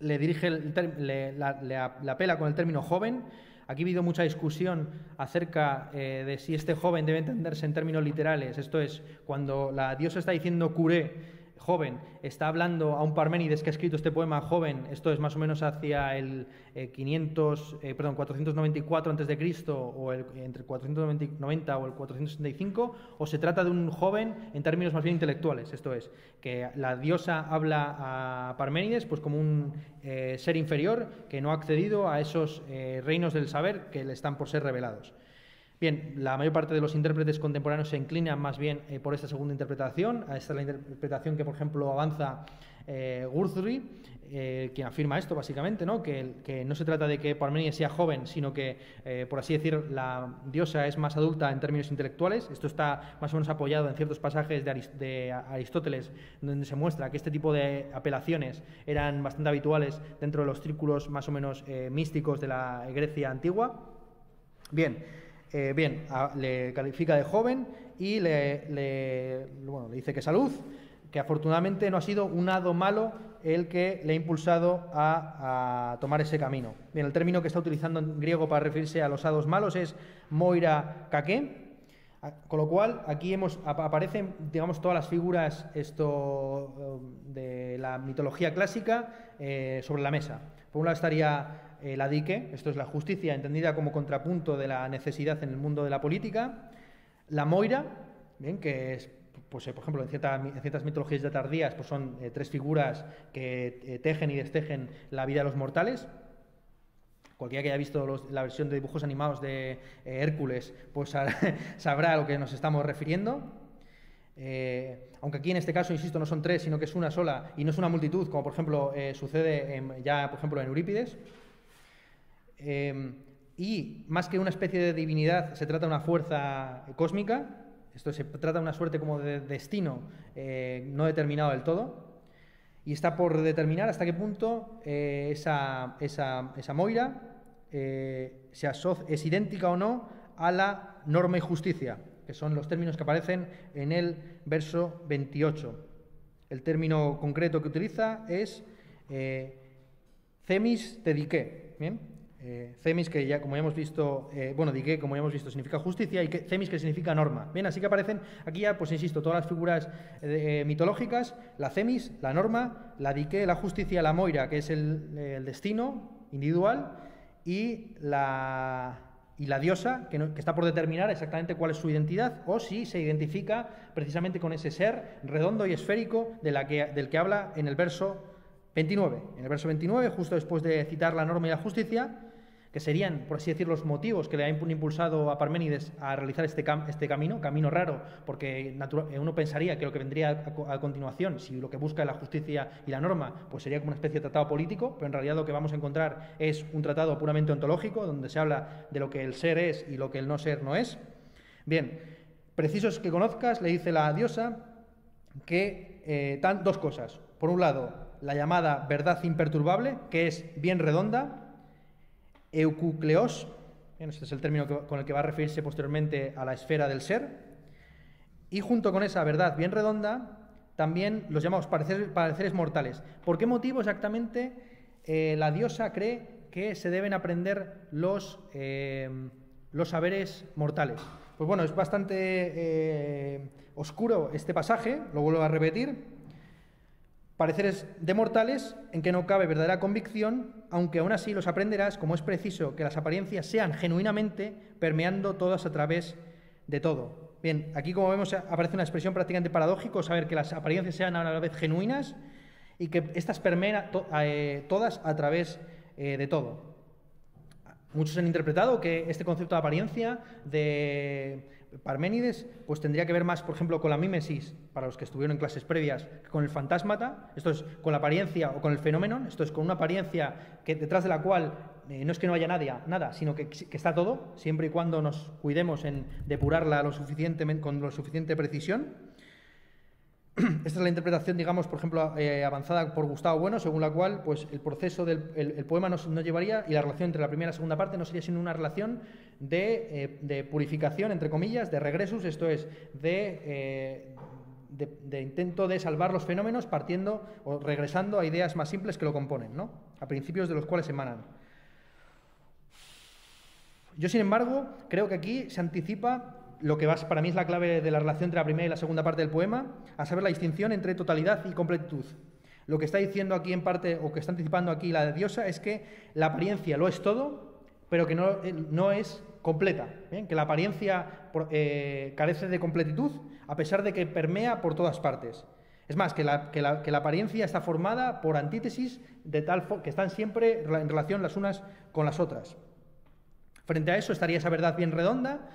le dirige, le, la apela con el término joven, Aquí ha habido mucha discusión acerca eh, de si este joven debe entenderse en términos literales. Esto es, cuando la diosa está diciendo curé, joven, está hablando a un Parménides que ha escrito este poema joven, esto es más o menos hacia el 500, eh, eh, perdón, 494 a.C. o el, entre 490 o el 465, o se trata de un joven en términos más bien intelectuales, esto es, que la diosa habla a Parménides pues como un eh, ser inferior que no ha accedido a esos reinos del saber que le están por ser revelados. Bien, la mayor parte de los intérpretes contemporáneos se inclinan más bien eh, por esta segunda interpretación. Esta es la interpretación que, por ejemplo, avanza eh, eh, quien afirma esto básicamente, ¿no? Que, no se trata de que Parmenides sea joven, sino que, eh, por así decir, la diosa es más adulta en términos intelectuales. Esto está más o menos apoyado en ciertos pasajes de, de Aristóteles, donde se muestra que este tipo de apelaciones eran bastante habituales dentro de los círculos más o menos místicos de la Grecia antigua. Bien. Eh, bien, le califica de joven y le, dice que salud, que afortunadamente no ha sido un hado malo el que le ha impulsado a, tomar ese camino. Bien, el término que está utilizando en griego para referirse a los hados malos es moira kake, con lo cual aquí hemos, aparecen todas las figuras esto, um, de la mitología clásica eh, sobre la mesa. Por un lado estaría eh, la dique, esto es la justicia entendida como contrapunto de la necesidad en el mundo de la política, la moira, bien, que es, pues, eh, por ejemplo, en, ciertas mitologías de tardías pues son eh, tres figuras que tejen y destejen la vida de los mortales, cualquiera que haya visto la versión de dibujos animados de Hércules, pues sabrá a lo que nos estamos refiriendo. Aunque aquí en este caso, insisto, no son tres, sino que es una sola y no es una multitud, como por ejemplo sucede ya, por ejemplo, en Eurípides. Y más que una especie de divinidad, se trata de una fuerza cósmica. Esto se trata de una suerte como de destino no determinado del todo y está por determinar hasta qué punto esa, esa, esa, moira eh, es idéntica o no a la norma y justicia, que son los términos que aparecen en el verso 28. El término concreto que utiliza es eh, cemis dediqué. ¿bien? Eh, cemis, que ya como ya hemos visto, eh, bueno, dique, como ya hemos visto, significa justicia, y que, cemis, que significa norma. Bien, así que aparecen aquí ya, pues insisto, todas las figuras mitológicas, la cemis, la norma, la dique, la justicia, la moira, que es el destino individual, y la, y la diosa, que, está por determinar exactamente cuál es su identidad, o si se identifica precisamente con ese ser redondo y esférico de la que, del que habla en el verso 29. En el verso 29, justo después de citar la norma y la justicia, que serían, por así decir, los motivos que le han impulsado a Parménides a realizar este, este camino, camino raro, porque eh, uno pensaría que lo que vendría a, continuación, si lo que busca es la justicia y la norma, pues sería como una especie de tratado político, pero en realidad lo que vamos a encontrar es un tratado puramente ontológico, donde se habla de lo que el ser es y lo que el no ser no es. Bien, precisos que conozcas, le dice la diosa, que eh, tan, dos cosas. Por un lado, la llamada verdad imperturbable, que es bien redonda, eucucleos, este es el término con el que va a referirse posteriormente a la esfera del ser, y junto con esa verdad bien redonda, también los llamamos pareceres, mortales. ¿Por qué motivo exactamente eh, la diosa cree que se deben aprender los, eh, los saberes mortales? Pues bueno, es bastante eh, oscuro este pasaje, lo vuelvo a repetir, Pareceres de mortales en que no cabe verdadera convicción, aunque aún así los aprenderás como es preciso que las apariencias sean genuinamente permeando todas a través de todo. Bien, aquí como vemos aparece una expresión prácticamente paradójica, saber que las apariencias sean a la vez genuinas y que éstas permeen eh, todas a través eh, de todo. Muchos han interpretado que este concepto de apariencia de Parménides pues tendría que ver más, por ejemplo, con la mímesis, para los que estuvieron en clases previas, que con el fantasmata, esto es con la apariencia o con el fenómeno, esto es con una apariencia que, detrás de la cual eh, no es que no haya nadie, nada, sino que, que, está todo, siempre y cuando nos cuidemos en depurarla lo suficientemente, con lo suficiente precisión. Esta es la interpretación, digamos, por ejemplo, eh, avanzada por Gustavo Bueno, según la cual pues, el proceso del el, poema no, llevaría y la relación entre la primera y la segunda parte no sería sino una relación de, eh, purificación, entre comillas, de regresus, esto es, eh, de, de, intento de salvar los fenómenos partiendo o regresando a ideas más simples que lo componen, ¿no? a principios de los cuales emanan. Yo, sin embargo, creo que aquí se anticipa lo que para mí es la clave de la relación entre la primera y la segunda parte del poema, a saber la distinción entre totalidad y completitud. Lo que está diciendo aquí en parte, o que está anticipando aquí la diosa, es que la apariencia lo es todo, pero que no, eh, no es completa, que la apariencia eh, carece de completitud, a pesar de que permea por todas partes. Es más, que la, que la, apariencia está formada por antítesis de tal que están siempre en relación las unas con las otras. Frente a eso estaría esa verdad bien redonda,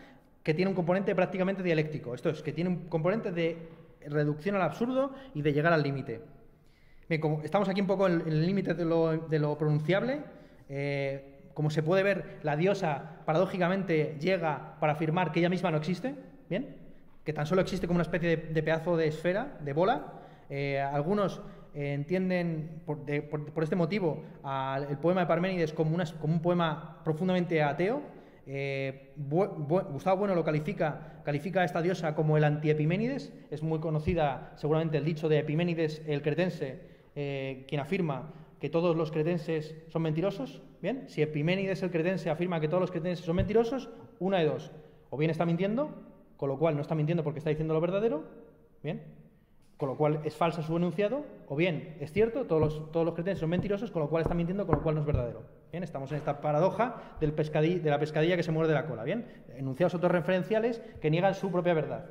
que tiene un componente prácticamente dialéctico. Esto es, que tiene un componente de reducción al absurdo y de llegar al límite. Bien, como estamos aquí un poco en el límite de lo, pronunciable, eh, como se puede ver, la diosa paradójicamente llega para afirmar que ella misma no existe, ¿bien? Que tan solo existe como una especie de, pedazo de esfera, de bola. Eh, algunos eh, entienden por, este motivo el poema de Parménides como un poema profundamente ateo, eh, Gustavo Bueno lo califica, califica a esta diosa como el anti-Epiménides. Es muy conocida seguramente el dicho de Epiménides el cretense, eh, quien afirma que todos los cretenses son mentirosos. Bien, si Epiménides el cretense afirma que todos los cretenses son mentirosos, una de dos. O bien está mintiendo, con lo cual no está mintiendo porque está diciendo lo verdadero. Bien, con lo cual es falso su enunciado, o bien es cierto, todos los, todos los cretenses son mentirosos, con lo cual está mintiendo, con lo cual no es verdadero. Estamos en esta paradoja del de la pescadilla que se muerde la cola. Bien, enunciados autorreferenciales que niegan su propia verdad.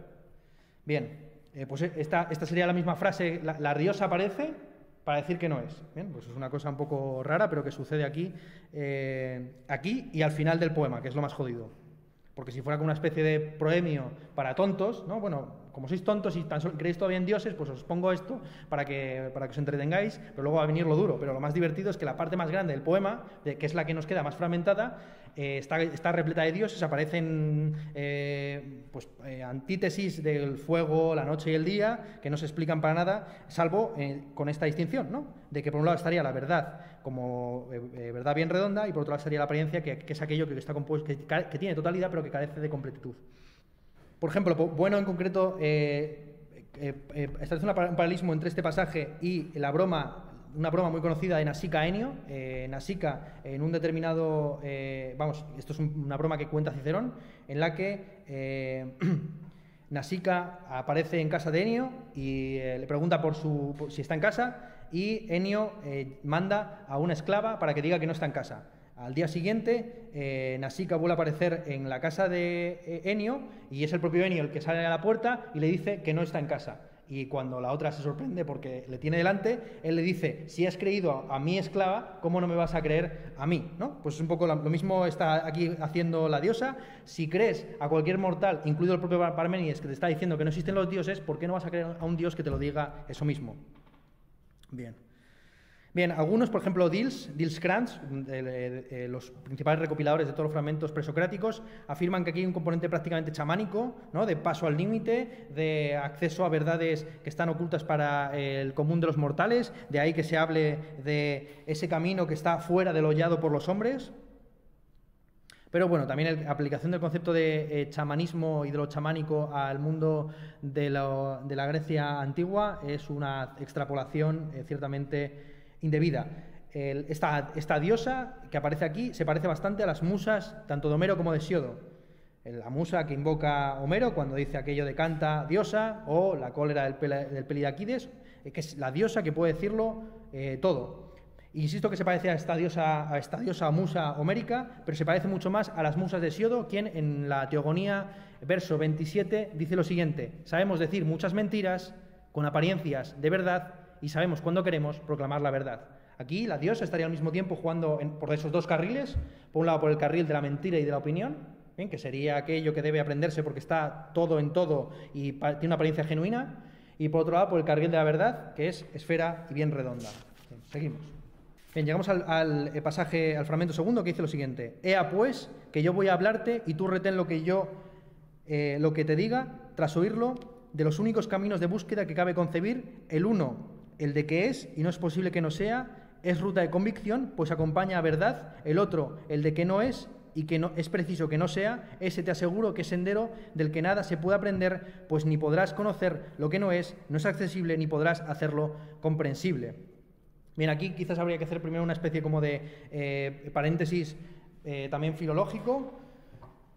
Bien, eh, pues esta, esta, sería la misma frase, la, diosa aparece, para decir que no es. Bien, pues es una cosa un poco rara, pero que sucede aquí, eh, aquí y al final del poema, que es lo más jodido. Porque si fuera como una especie de proemio para tontos, ¿no? Bueno, como sois tontos y tan solo creéis todavía en dioses, pues os pongo esto para que, para que os entretengáis, pero luego va a venir lo duro. Pero lo más divertido es que la parte más grande del poema, que es la que nos queda más fragmentada, eh, está, está, repleta de dioses, aparecen eh, pues, eh, antítesis del fuego, la noche y el día, que no se explican para nada, salvo con esta distinción, ¿no? De que por un lado estaría la verdad como verdad bien redonda y por otro lado estaría la apariencia, que, es aquello que está compuesto, que, tiene totalidad pero que carece de completitud. Por ejemplo, bueno en concreto, establece un paralelismo entre este pasaje y la broma una broma muy conocida de Nasica Enio. Eh, Nasica, en un determinado. Eh, vamos, esto es una broma que cuenta Cicerón, en la que eh, Nasica aparece en casa de Enio y eh, le pregunta por, su, si está en casa, y Enio manda a una esclava para que diga que no está en casa. Al día siguiente, Nasica vuelve a aparecer en la casa de Enio y es el propio Enio el que sale a la puerta y le dice que no está en casa y cuando la otra se sorprende porque le tiene delante, él le dice, si has creído a, mi esclava, ¿cómo no me vas a creer a mí? ¿no? Pues es un poco lo mismo está aquí haciendo la diosa. Si crees a cualquier mortal, incluido el propio Parmenides, que te está diciendo que no existen los dioses, ¿por qué no vas a creer a un dios que te lo diga eso mismo? Bien. Bien, algunos, por ejemplo, Dils, Dils Krantz, los principales recopiladores de todos los fragmentos presocráticos, afirman que aquí hay un componente prácticamente chamánico, ¿no? de paso al límite, de acceso a verdades que están ocultas para el común de los mortales, de ahí que se hable de ese camino que está fuera del hollado por los hombres. Pero bueno, también la aplicación del concepto de eh, chamanismo y de lo chamánico al mundo de, la Grecia antigua es una extrapolación eh, ciertamente indebida. esta, diosa que aparece aquí se parece bastante a las musas tanto de Homero como de Siodo. La musa que invoca Homero cuando dice aquello de canta diosa o la cólera del, del Pelidaquides, eh, que es la diosa que puede decirlo eh, todo. Insisto que se parece a esta diosa, a esta diosa musa homérica, pero se parece mucho más a las musas de Siodo, quien en la Teogonía, verso 27, dice lo siguiente: Sabemos decir muchas mentiras con apariencias de verdad y sabemos cuándo queremos proclamar la verdad. Aquí la diosa estaría al mismo tiempo jugando por esos dos carriles, por un lado por el carril de la mentira y de la opinión, que sería aquello que debe aprenderse porque está todo en todo y tiene una apariencia genuina, y por otro lado por el carril de la verdad, que es esfera y bien redonda. seguimos. Bien, llegamos al, pasaje, al fragmento segundo que dice lo siguiente: Ea pues, que yo voy a hablarte y tú retén lo que yo, eh, lo que te diga, tras oírlo, de los únicos caminos de búsqueda que cabe concebir, el uno el de que es y no es posible que no sea, es ruta de convicción, pues acompaña a verdad. El otro, el de que no es y que no, es preciso que no sea, ese te aseguro que es sendero del que nada se puede aprender, pues ni podrás conocer lo que no es, no es accesible, ni podrás hacerlo comprensible. Bien, aquí quizás habría que hacer primero una especie como de eh, paréntesis eh, también filológico,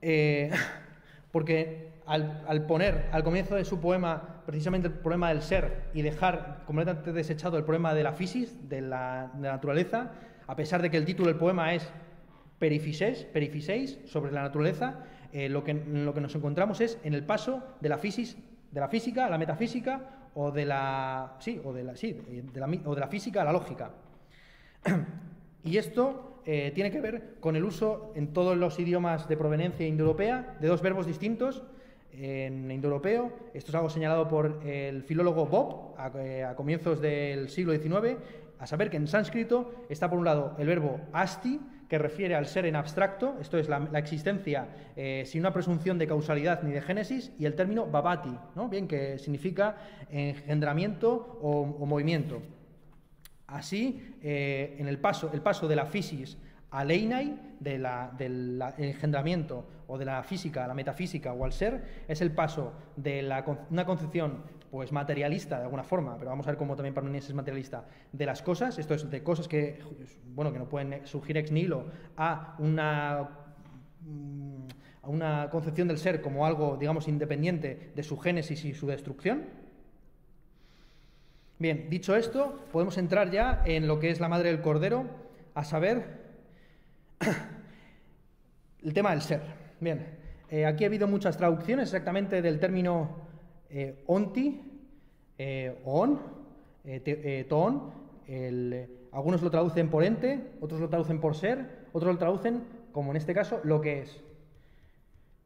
eh, porque al, poner al comienzo de su poema precisamente el problema del ser y dejar completamente desechado el problema de la fisis, de la, naturaleza, a pesar de que el título del poema es Perifiseis, perifiseis sobre la naturaleza, eh, lo, que, lo que nos encontramos es en el paso de la de la física a la metafísica o de la, sí, o de la, sí, o de la física a la lógica. Y esto eh, tiene que ver con el uso en todos los idiomas de proveniencia indoeuropea de dos verbos distintos en indoeuropeo. Esto es algo señalado por el filólogo Bob a, eh, comienzos del siglo XIX, a saber que en sánscrito está por un lado el verbo asti, que refiere al ser en abstracto, esto es la, existencia eh, sin una presunción de causalidad ni de génesis, y el término babati, ¿no? Bien, que significa engendramiento o, movimiento. Así, eh, en el paso, el paso de la fisis al Einai, del engendramiento o de la física a la metafísica o al ser, es el paso de una concepción pues materialista de alguna forma, pero vamos a ver cómo también Parmenides es materialista, de las cosas, esto es de cosas que, bueno, que no pueden surgir ex nihilo, a una, mm, a una concepción del ser como algo, digamos, independiente de su génesis y su destrucción. Bien, dicho esto, podemos entrar ya en lo que es la madre del cordero, a saber el tema del ser. Bien, eh, aquí ha habido muchas traducciones exactamente del término eh, onti, eh, on, toon, algunos lo traducen por ente, otros lo traducen por ser, otros lo traducen, como en este caso, lo que es.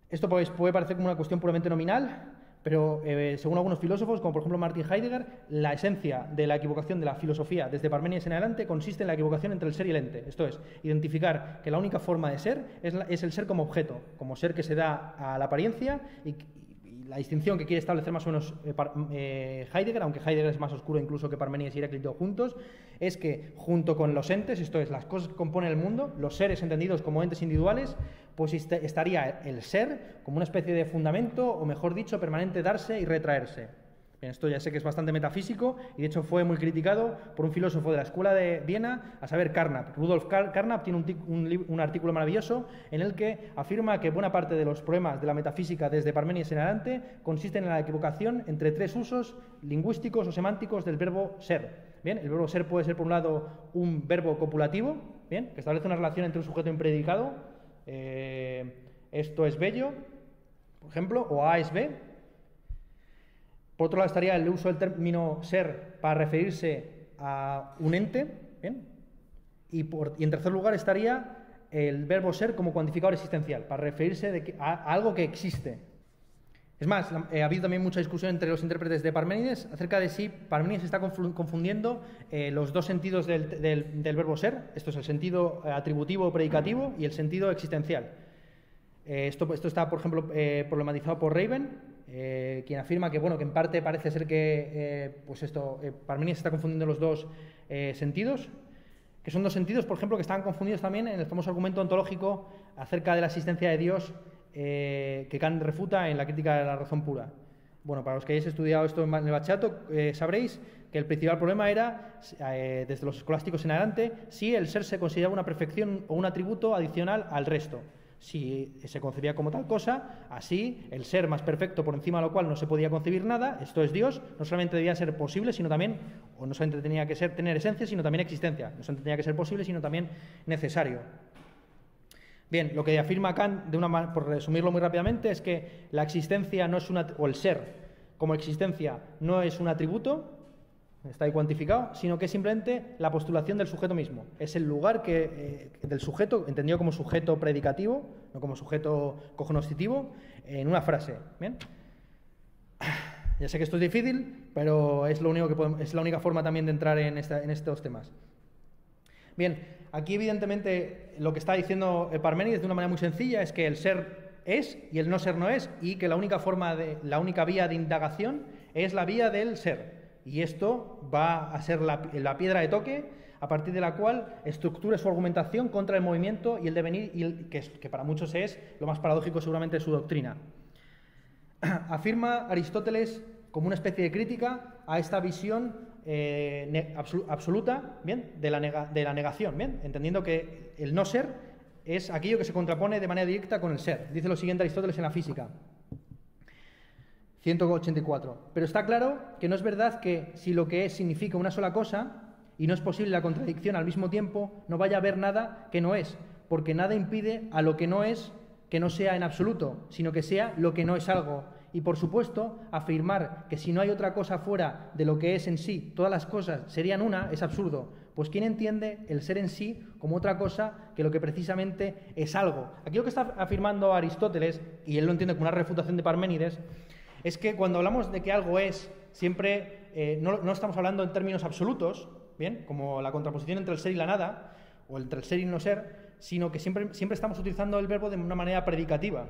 Esto pues, puede parecer como una cuestión puramente nominal, pero eh, según algunos filósofos, como por ejemplo Martin Heidegger, la esencia de la equivocación de la filosofía desde Parménides en adelante consiste en la equivocación entre el ser y el ente. Esto es, identificar que la única forma de ser es, el ser como objeto, como ser que se da a la apariencia y, la distinción que quiere establecer más o menos eh, eh, Heidegger, aunque Heidegger es más oscuro incluso que Parménides y Heráclito juntos, es que junto con los entes, esto es, las cosas que componen el mundo, los seres entendidos como entes individuales, pues estaría el ser como una especie de fundamento, o mejor dicho, permanente darse y retraerse esto ya sé que es bastante metafísico y de hecho fue muy criticado por un filósofo de la Escuela de Viena, a saber, Carnap. Rudolf Carnap tiene un, artículo maravilloso en el que afirma que buena parte de los problemas de la metafísica desde Parménides en adelante consisten en la equivocación entre tres usos lingüísticos o semánticos del verbo ser. Bien, el verbo ser puede ser por un lado un verbo copulativo, bien, que establece una relación entre un sujeto y predicado. Eh, esto es bello, por ejemplo, o A es B, por otro lado estaría el uso del término ser para referirse a un ente, Y, en tercer lugar estaría el verbo ser como cuantificador existencial, para referirse a, algo que existe. Es más, eh, ha habido también mucha discusión entre los intérpretes de Parménides acerca de si Parménides está confundiendo eh, los dos sentidos del, verbo ser, esto es el sentido eh, atributivo o predicativo y el sentido existencial. esto, esto, está, por ejemplo, problematizado por Raven, quien afirma que, bueno, que en parte parece ser que, pues esto, Parmenides está confundiendo los dos sentidos, que son dos sentidos, por ejemplo, que están confundidos también en el famoso argumento ontológico acerca de la existencia de Dios que Kant refuta en la crítica de la razón pura. Bueno, para los que hayáis estudiado esto en el bachato, sabréis que el principal problema era, desde los escolásticos en adelante, si el ser se consideraba una perfección o un atributo adicional al resto si se concebía como tal cosa, así el ser más perfecto por encima de lo cual no se podía concebir nada, esto es Dios, no solamente debía ser posible, sino también, o no solamente tenía que ser tener esencia, sino también existencia, no solamente tenía que ser posible, sino también necesario. Bien, lo que afirma Kant, de una, por resumirlo muy rápidamente, es que la existencia no es una, o el ser como existencia no es un atributo, está ahí cuantificado, sino que es simplemente la postulación del sujeto mismo. Es el lugar que, eh, del sujeto, entendido como sujeto predicativo, no como sujeto cognoscitivo, en una frase. ¿Bien? Ya sé que esto es difícil, pero es, lo único que es la única forma también de entrar en, en estos temas. Bien, aquí evidentemente lo que está diciendo Parménides de una manera muy sencilla es que el ser es y el no ser no es, y que la única forma de, la única vía de indagación es la vía del ser. Y esto va a ser la, piedra de toque a partir de la cual estructure su argumentación contra el movimiento y el devenir, y que, para muchos es lo más paradójico seguramente de su doctrina. Afirma Aristóteles como una especie de crítica a esta visión eh, absoluta ¿bien? De, la de la negación, ¿bien? entendiendo que el no ser es aquello que se contrapone de manera directa con el ser. Dice lo siguiente Aristóteles en la física. 184. Pero está claro que no es verdad que si lo que es significa una sola cosa y no es posible la contradicción al mismo tiempo, no vaya a haber nada que no es, porque nada impide a lo que no es que no sea en absoluto, sino que sea lo que no es algo. Y por supuesto, afirmar que si no hay otra cosa fuera de lo que es en sí, todas las cosas serían una, es absurdo. Pues ¿quién entiende el ser en sí como otra cosa que lo que precisamente es algo? Aquí lo que está afirmando Aristóteles, y él lo entiende como una refutación de Parménides, es que cuando hablamos de que algo es, siempre eh, no, estamos hablando en términos absolutos, ¿bien? Como la contraposición entre el ser y la nada, o entre el ser y el no ser, sino que siempre, siempre estamos utilizando el verbo de una manera predicativa.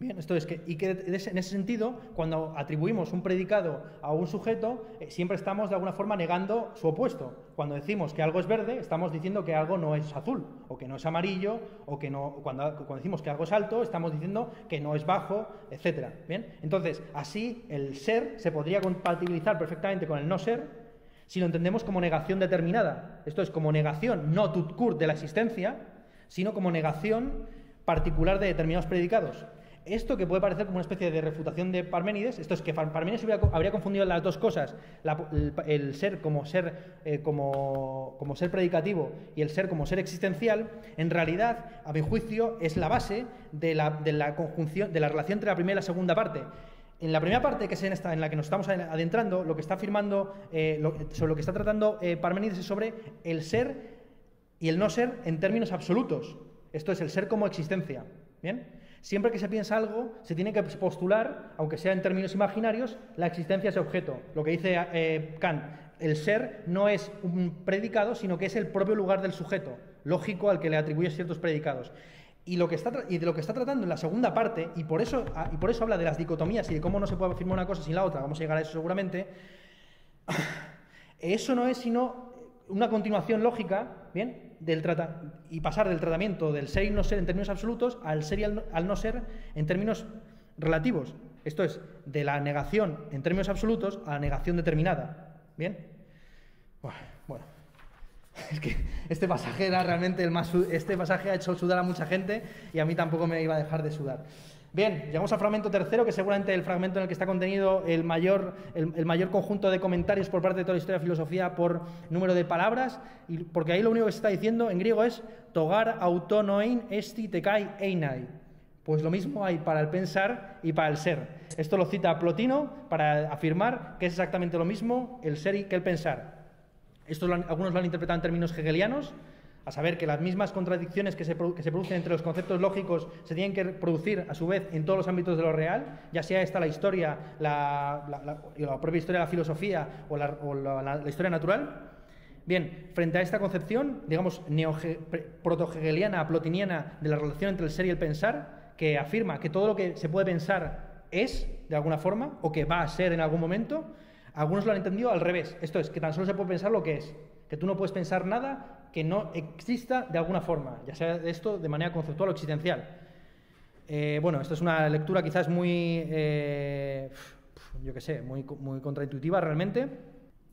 Bien, esto es que, y que en ese sentido, cuando atribuimos un predicado a un sujeto, eh, siempre estamos de alguna forma negando su opuesto. Cuando decimos que algo es verde, estamos diciendo que algo no es azul, o que no es amarillo, o que no. Cuando, decimos que algo es alto, estamos diciendo que no es bajo, etcétera. Bien, entonces así el ser se podría compatibilizar perfectamente con el no ser si lo entendemos como negación determinada. Esto es como negación no tout court de la existencia, sino como negación particular de determinados predicados. Esto que puede parecer como una especie de refutación de Parménides, esto es que Parménides habría confundido las dos cosas, el, ser como ser, eh, como, como ser predicativo y el ser como ser existencial, en realidad, a mi juicio, es la base de la, de la conjunción, de la relación entre la primera y la segunda parte. en la primera parte, que es en, esta, la que nos estamos adentrando, lo que está afirmando, eh, sobre lo que está tratando eh, Parmenides es sobre el ser y el no ser en términos absolutos. Esto es el ser como existencia. ¿Bien? Siempre que se piensa algo, se tiene que postular, aunque sea en términos imaginarios, la existencia de ese objeto. Lo que dice eh, Kant, el ser no es un predicado, sino que es el propio lugar del sujeto, lógico al que le atribuye ciertos predicados. Y, lo que está, y de lo que está tratando en la segunda parte, y por, eso, ah, y por eso habla de las dicotomías y de cómo no se puede afirmar una cosa sin la otra, vamos a llegar a eso seguramente, eso no es sino una continuación lógica, ¿bien? Del trata y pasar del tratamiento del ser y no ser en términos absolutos al ser y al no, ser en términos relativos. Esto es, de la negación en términos absolutos a la negación determinada. ¿Bien? Bueno, Es que este pasaje era realmente el más. Este pasaje ha hecho sudar a mucha gente y a mí tampoco me iba a dejar de sudar. Bien, llegamos al fragmento tercero, que seguramente el fragmento en el que está contenido el mayor, el, mayor conjunto de comentarios por parte de toda la historia de filosofía por número de palabras, y porque ahí lo único que se está diciendo en griego es togar autonoin esti tekai einai. Pues lo mismo hay para el pensar y para el ser. Esto lo cita Plotino para afirmar que es exactamente lo mismo el ser y que el pensar. Esto algunos lo han interpretado en términos hegelianos, a saber que las mismas contradicciones que se, producen entre los conceptos lógicos se tienen que producir a su vez en todos los ámbitos de lo real, ya sea esta la historia, la, propia historia de la filosofía o, la, historia natural. Bien, frente a esta concepción, digamos, proto-hegeliana, plotiniana de la relación entre el ser y el pensar, que afirma que todo lo que se puede pensar es, de alguna forma, o que va a ser en algún momento, algunos lo han entendido al revés. Esto es, que tan solo se puede pensar lo que es. Que tú no puedes pensar nada que no exista de alguna forma, ya sea esto de manera conceptual o existencial. Eh, bueno, esto es una lectura quizás muy, eh, yo qué sé, muy, muy contraintuitiva realmente,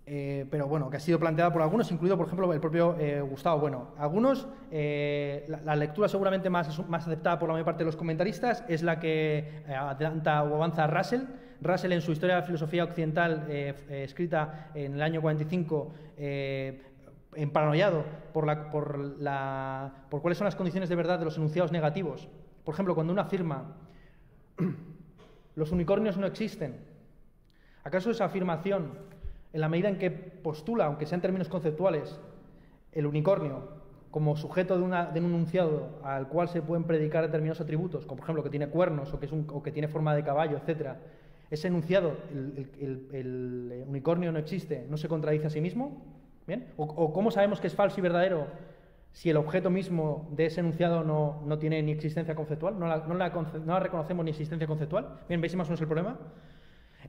eh, pero bueno, que ha sido planteada por algunos, incluido por ejemplo el propio Gustavo. Bueno, algunos, la, la, lectura seguramente más, más aceptada por la mayor parte de los comentaristas es la que adelanta o avanza Russell, Russell en su Historia de la Filosofía Occidental, escrita en el año 45, eh, emparanoiado por, la, por, la, por cuáles son las condiciones de verdad de los enunciados negativos. Por ejemplo, cuando uno afirma, los unicornios no existen, ¿acaso esa afirmación, en la medida en que postula, aunque sea en términos conceptuales, el unicornio como sujeto de, un enunciado al cual se pueden predicar determinados atributos, como por ejemplo que tiene cuernos o que, es o que tiene forma de caballo, etcétera, ese enunciado, el, unicornio no existe, no se contradice a sí mismo, ¿bien? O, cómo sabemos que es falso y verdadero si el objeto mismo de ese enunciado no, tiene ni existencia conceptual, no la, reconocemos ni existencia conceptual. Bien, ¿veis más o menos el problema?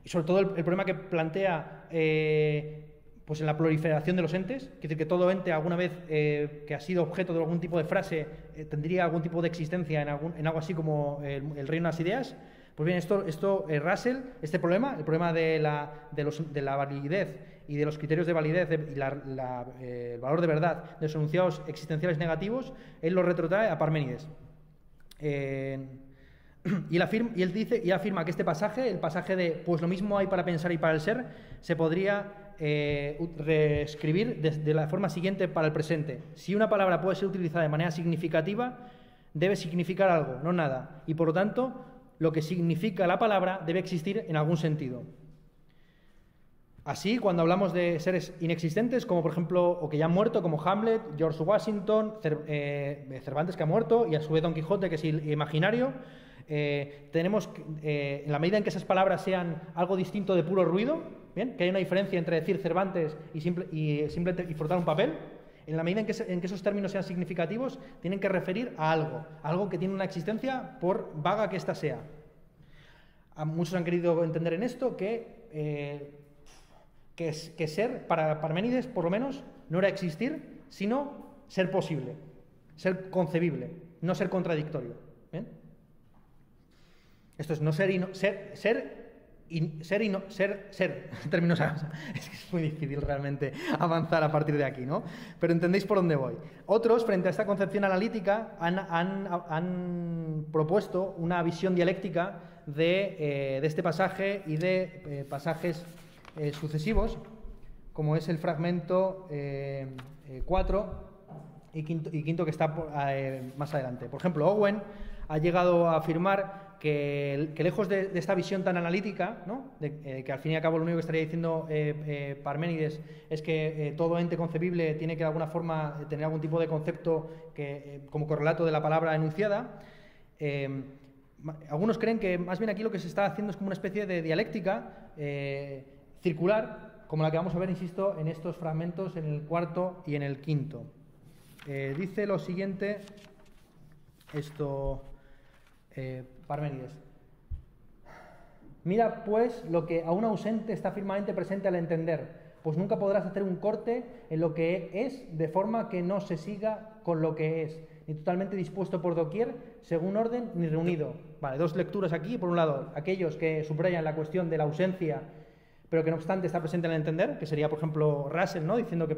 Y sobre todo el, problema que plantea eh, pues en la proliferación de los entes, es decir, que todo ente alguna vez eh, que ha sido objeto de algún tipo de frase eh, tendría algún tipo de existencia en, en algo así como el, reino de las ideas, pues bien, esto, esto eh, Russell, este problema, el problema de la, de, la validez y de los criterios de validez y eh, el valor de verdad de los enunciados existenciales negativos, él lo retrotrae a Parménides. y, él afirma, y él dice y afirma que este pasaje, el pasaje de pues lo mismo hay para pensar y para el ser, se podría eh, reescribir de la forma siguiente para el presente. Si una palabra puede ser utilizada de manera significativa, debe significar algo, no nada. Y por lo tanto, lo que significa la palabra debe existir en algún sentido. Así, cuando hablamos de seres inexistentes, como por ejemplo, o que ya han muerto, como Hamlet, George Washington, eh, Cervantes que ha muerto, y a su vez Don Quijote, que es imaginario, eh, tenemos, eh, en la medida en que esas palabras sean algo distinto de puro ruido, ¿bien? que hay una diferencia entre decir Cervantes y, simple, y, simple, y frotar un papel, en la medida en que, esos términos sean significativos, tienen que referir a algo, algo que tiene una existencia por vaga que ésta sea. muchos han querido entender en esto que, eh, que, ser, para Parménides por lo menos, no era existir, sino ser posible, ser concebible, no ser contradictorio. Esto es no ser, y no, ser, ser ser y no ser, ser, términos, es que es muy difícil realmente avanzar a partir de aquí, ¿no? Pero entendéis por dónde voy. Otros, frente a esta concepción analítica, han, propuesto una visión dialéctica de, eh, este pasaje y de eh, pasajes eh, sucesivos, como es el fragmento 4 y quinto, y quinto, que está más adelante. Por ejemplo, Owen ha llegado a afirmar que, lejos de, esta visión tan analítica, ¿no? de, eh, que al fin y al cabo lo único que estaría diciendo eh, eh, Parménides es que todo ente concebible tiene que de alguna forma tener algún tipo de concepto que, como correlato de la palabra enunciada, algunos creen que más bien aquí lo que se está haciendo es como una especie de dialéctica circular, como la que vamos a ver, insisto, en estos fragmentos, en el cuarto y en el quinto. dice lo siguiente, esto eh, Parmenides. Mira, pues, lo que a un ausente está firmemente presente al entender, pues nunca podrás hacer un corte en lo que es de forma que no se siga con lo que es, ni totalmente dispuesto por doquier, según orden, ni reunido. Vale, dos lecturas aquí. Por un lado, aquellos que subrayan la cuestión de la ausencia, pero que no obstante está presente al entender, que sería, por ejemplo, Russell, ¿no? diciendo que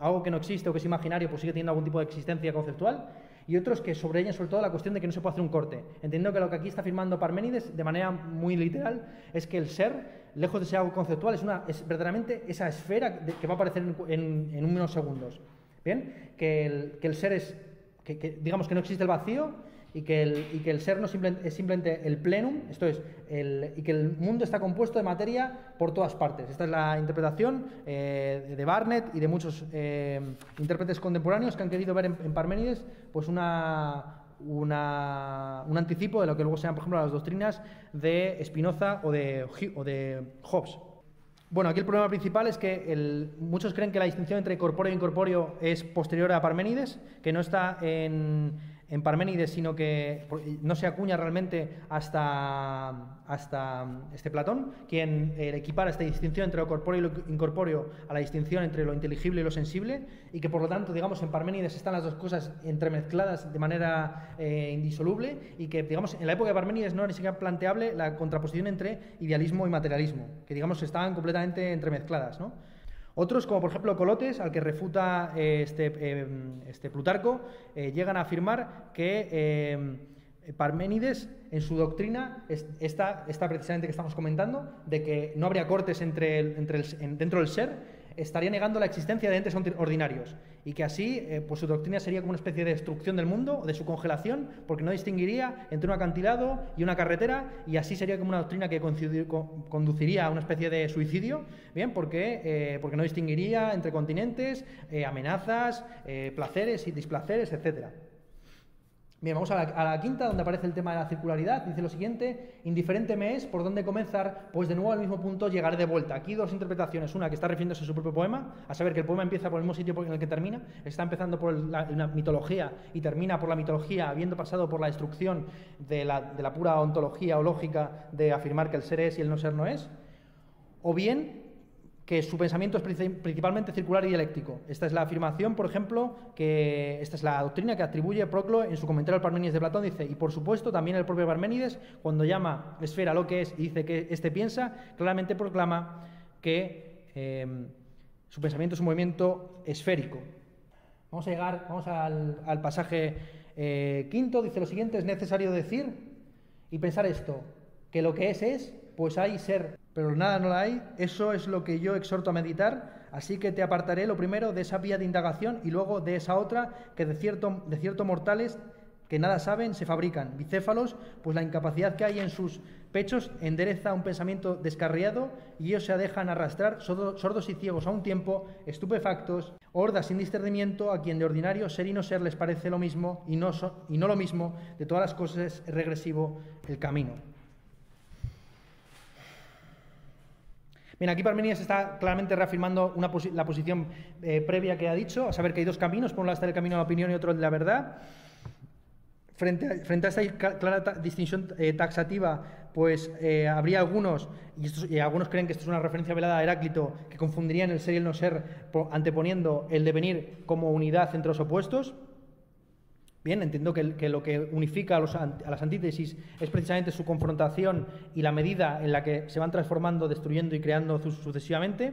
algo que no existe o que es imaginario, pues sigue teniendo algún tipo de existencia conceptual y otros que sobreyen sobre todo la cuestión de que no se puede hacer un corte. Entiendo que lo que aquí está afirmando Parménides, de manera muy literal, es que el ser, lejos de ser algo conceptual, es, una, es verdaderamente esa esfera que va a aparecer en, unos segundos. ¿Bien? Que el, que el ser es, que, digamos que no existe el vacío y que el, y que el ser no es simplemente el plenum, esto es, el, y que el mundo está compuesto de materia por todas partes. Esta es la interpretación eh, de Barnett y de muchos eh, intérpretes contemporáneos que han querido ver en, Parménides pues una, una, un anticipo de lo que luego sean, por ejemplo, las doctrinas de Spinoza o de, o de Hobbes. Bueno, aquí el problema principal es que muchos creen que la distinción entre corpóreo e incorpóreo es posterior a Parménides, que no está en, en Parménides, sino que no se acuña realmente hasta, hasta este Platón, quien eh, equipara esta distinción entre lo corpóreo y lo incorpóreo a la distinción entre lo inteligible y lo sensible, y que por lo tanto, digamos, en Parménides están las dos cosas entremezcladas de manera eh, indisoluble, y que, digamos, en la época de Parménides no era ni siquiera planteable la contraposición entre idealismo y materialismo, que, digamos, estaban completamente entremezcladas, ¿no? Otros, como por ejemplo Colotes, al que refuta eh, este, eh, este, Plutarco, eh, llegan a afirmar que Parménides, en su doctrina, está, precisamente que estamos comentando, de que no habría cortes entre entre el, dentro del ser, estaría negando la existencia de entes ordinarios y que así eh, pues su doctrina sería como una especie de destrucción del mundo o de su congelación porque no distinguiría entre un acantilado y una carretera y así sería como una doctrina que conduciría a una especie de suicidio, bien, porque, eh, porque no distinguiría entre continentes, eh, amenazas, placeres y displaceres, etcétera. Bien, vamos a la, quinta, donde aparece el tema de la circularidad. Dice lo siguiente, indiferente me es por dónde comenzar, pues de nuevo al mismo punto llegaré de vuelta. Aquí dos interpretaciones, una que está refiriéndose a su propio poema, a saber que el poema empieza por el mismo sitio en el que termina, está empezando por la, mitología y termina por la mitología, habiendo pasado por la destrucción de la, de la pura ontología o lógica de afirmar que el ser es y el no ser no es, o bien que su pensamiento es principalmente circular y dialéctico. Esta es la afirmación, por ejemplo, que esta es la doctrina que atribuye Proclo en su comentario al Parménides de Platón. Dice, y por supuesto también el propio Parménides, cuando llama esfera lo que es y dice que éste piensa, claramente proclama que em, su pensamiento es un movimiento esférico. Vamos a llegar, vamos al, pasaje eh, quinto, dice lo siguiente, es necesario decir y pensar esto, que lo que es es, pues hay ser pero nada no la hay, eso es lo que yo exhorto a meditar, así que te apartaré lo primero de esa vía de indagación y luego de esa otra que de cierto, mortales que nada saben se fabrican, bicéfalos, pues la incapacidad que hay en sus pechos endereza un pensamiento descarriado y ellos se dejan arrastrar, sordos y ciegos a un tiempo, estupefactos, hordas sin discernimiento, a quien de ordinario ser y no ser les parece lo mismo y no, y no lo mismo, de todas las cosas es regresivo el camino. Bien, aquí Parmenides está claramente reafirmando la posición eh, previa que ha dicho, a saber que hay dos caminos, por un lado está el camino de la opinión y otro el de la verdad. Frente a, esta clara distinción eh, taxativa, pues eh, habría algunos, y, algunos creen que esto es una referencia velada a Heráclito, que confundirían el ser y el no ser anteponiendo el devenir como unidad entre los opuestos. Entiendo que, lo que unifica a, las antítesis es precisamente su confrontación y la medida en la que se van transformando, destruyendo y creando sucesivamente.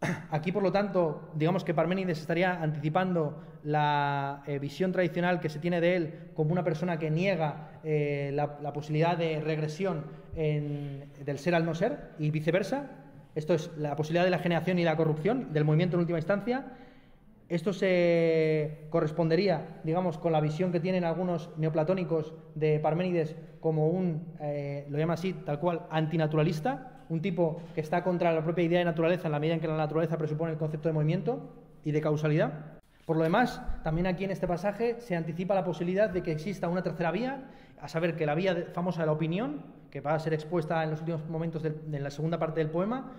Aquí, por lo tanto, digamos que Parménides estaría anticipando la eh, visión tradicional que se tiene de él como una persona que niega eh, la, posibilidad de regresión del ser al no ser y viceversa. Esto es la posibilidad de la generación y la corrupción, del movimiento en última instancia. Esto se correspondería, digamos, con la visión que tienen algunos neoplatónicos de Parménides como un, eh, lo llama así, tal cual, antinaturalista, un tipo que está contra la propia idea de naturaleza en la medida en que la naturaleza presupone el concepto de movimiento y de causalidad. Por lo demás, también aquí en este pasaje se anticipa la posibilidad de que exista una tercera vía, a saber que la vía famosa de la opinión, que va a ser expuesta en los últimos momentos de la segunda parte del poema,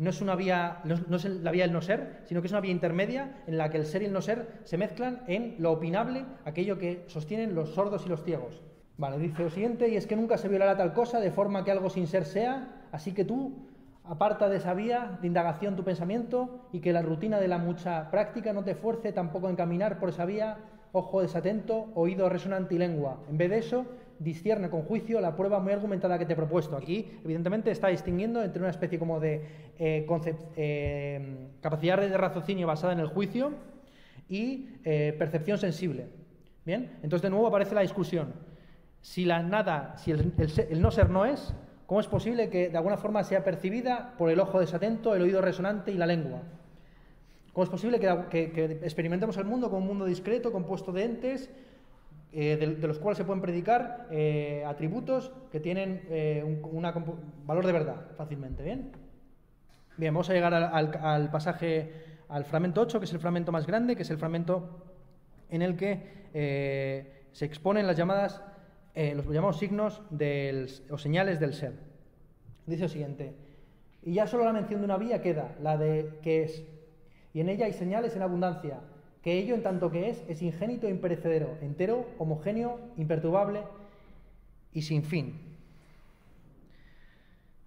no es, una vía, no es la vía del no ser, sino que es una vía intermedia en la que el ser y el no ser se mezclan en lo opinable, aquello que sostienen los sordos y los ciegos. Vale, dice lo siguiente, y es que nunca se violará tal cosa de forma que algo sin ser sea, así que tú aparta de esa vía de indagación tu pensamiento y que la rutina de la mucha práctica no te fuerce tampoco en caminar por esa vía, ojo desatento, oído resonante y lengua. En vez de eso, discierne con juicio la prueba muy argumentada que te he propuesto. Aquí, evidentemente, está distinguiendo entre una especie como de eh, eh, capacidad de raciocinio basada en el juicio y eh, percepción sensible. Bien, entonces de nuevo aparece la discusión. Si la nada, si el, no ser no es, ¿cómo es posible que de alguna forma sea percibida por el ojo desatento, el oído resonante y la lengua? ¿Cómo es posible que experimentemos el mundo como un mundo discreto, compuesto de entes, eh, de, los cuales se pueden predicar eh, atributos que tienen eh, un valor de verdad fácilmente. ¿Bien? Bien, vamos a llegar al, pasaje, al fragmento 8, que es el fragmento más grande, que es el fragmento en el que se exponen las llamadas, los llamados signos o señales del ser. Dice lo siguiente, y ya solo la mención de una vía queda, la de que es, y en ella hay señales en abundancia, que ello en tanto que es, es ingénito e imperecedero, entero, homogéneo, imperturbable y sin fin.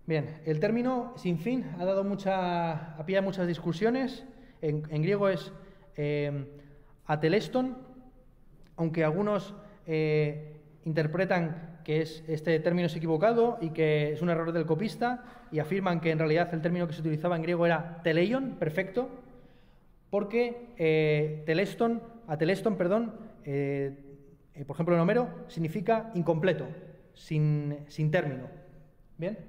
Bien, el término sin fin ha dado mucha, a pie muchas discusiones. En, griego es eh, ateleston, aunque algunos eh, interpretan que es, este término es equivocado y que es un error del copista y afirman que en realidad el término que se utilizaba en griego era teleion, perfecto, porque eh, teleston, a teleston, perdón, eh, eh, por ejemplo en Homero, significa incompleto, sin, término. ¿Bien?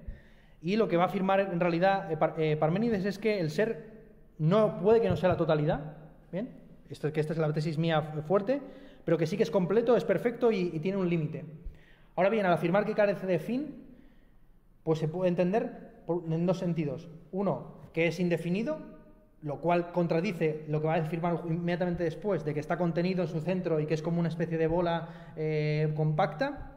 Y lo que va a afirmar en realidad Parménides es que el ser no puede que no sea la totalidad, ¿bien? Esto, que esta es la tesis mía fuerte, pero que sí que es completo, es perfecto y tiene un límite. Ahora bien, al afirmar que carece de fin, pues se puede entender en dos sentidos. Uno, que es indefinido, lo cual contradice lo que va a afirmar inmediatamente después de que está contenido en su centro y que es como una especie de bola eh, compacta,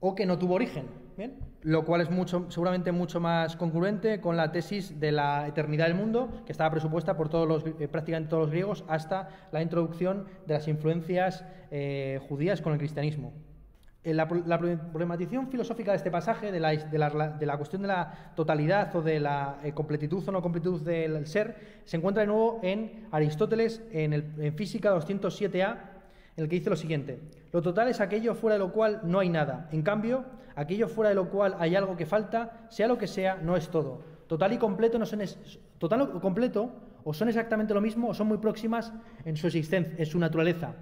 o que no tuvo origen, ¿bien? lo cual es mucho, seguramente mucho más congruente con la tesis de la eternidad del mundo, que estaba presupuesta por todos los, eh, prácticamente todos los griegos hasta la introducción de las influencias eh, judías con el cristianismo. Eh, la, problematización filosófica de este pasaje, de la, cuestión de la totalidad o de la eh, completitud o no completitud del ser, se encuentra de nuevo en Aristóteles, en, el, Física 207a, en el que dice lo siguiente: Lo total es aquello fuera de lo cual no hay nada. En cambio, aquello fuera de lo cual hay algo que falta, sea lo que sea, no es todo. Total y completo no son total o completo o son exactamente lo mismo o son muy próximas en su existencia, en su naturaleza.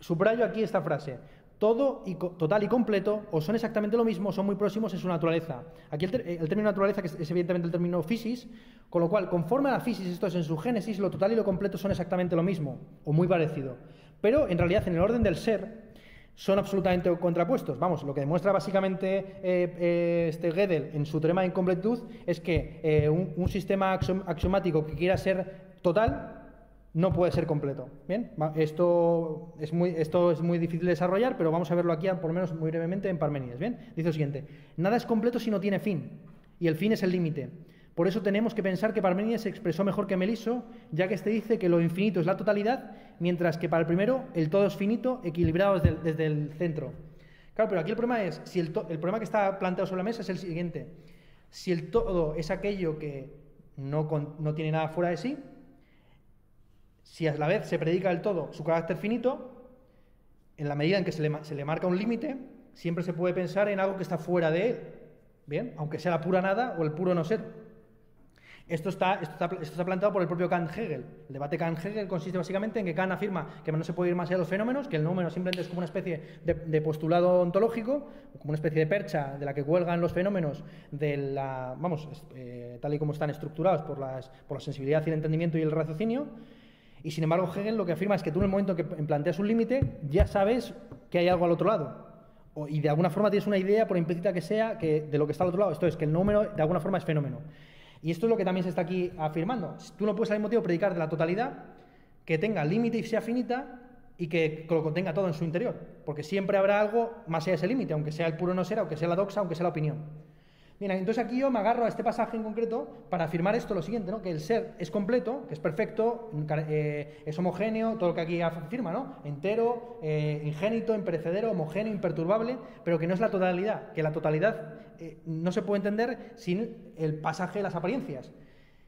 Subrayo aquí esta frase todo y total y completo o son exactamente lo mismo, son muy próximos en su naturaleza. Aquí el, término naturaleza, que es, evidentemente el término fisis, con lo cual, conforme a la fisis, esto es en su génesis, lo total y lo completo son exactamente lo mismo, o muy parecido. Pero en realidad, en el orden del ser, son absolutamente contrapuestos. Vamos, lo que demuestra básicamente eh, eh, este Gödel en su teorema de incompletud es que eh, un, sistema axiomático que quiera ser total no puede ser completo. Bien, esto es muy, esto es muy difícil de desarrollar, pero vamos a verlo aquí, por lo menos muy brevemente, en Parmenides. Bien, dice lo siguiente: nada es completo si no tiene fin, y el fin es el límite. Por eso tenemos que pensar que Parmenides se expresó mejor que Meliso, ya que este dice que lo infinito es la totalidad, mientras que para el primero el todo es finito, equilibrado desde el, centro. Claro, pero aquí el problema es, si el, el problema que está planteado sobre la mesa es el siguiente: si el todo es aquello que no, no tiene nada fuera de sí, si a la vez se predica del todo su carácter finito, en la medida en que se le, marca un límite, siempre se puede pensar en algo que está fuera de él, ¿bien? Aunque sea la pura nada o el puro no ser. Esto está, esto, está, planteado por el propio Kant Hegel. El debate Kant Hegel consiste básicamente en que Kant afirma que no se puede ir más allá de los fenómenos, que el número simplemente es como una especie de, postulado ontológico, como una especie de percha de la que cuelgan los fenómenos de la, vamos, eh, tal y como están estructurados por, las, por la sensibilidad y el entendimiento y el raciocinio. Y sin embargo, Hegel lo que afirma es que tú en el momento que planteas un límite ya sabes que hay algo al otro lado. y de alguna forma tienes una idea, por implícita que sea, que de lo que está al otro lado. Esto es que el número de alguna forma es fenómeno. Y esto es lo que también se está aquí afirmando. Tú no puedes al mismo tiempo predicar de la totalidad que tenga límite y sea finita y que lo contenga todo en su interior, porque siempre habrá algo más allá de ese límite, aunque sea el puro no ser, aunque sea la doxa, aunque sea la opinión. Entonces aquí yo me agarro a este pasaje en concreto para afirmar esto, lo siguiente, ¿no? que el ser es completo, que es perfecto, eh, es homogéneo, todo lo que aquí afirma, ¿no? entero, eh, ingénito, imperecedero, homogéneo, imperturbable, pero que no es la totalidad, que la totalidad eh, no se puede entender sin el pasaje de las apariencias,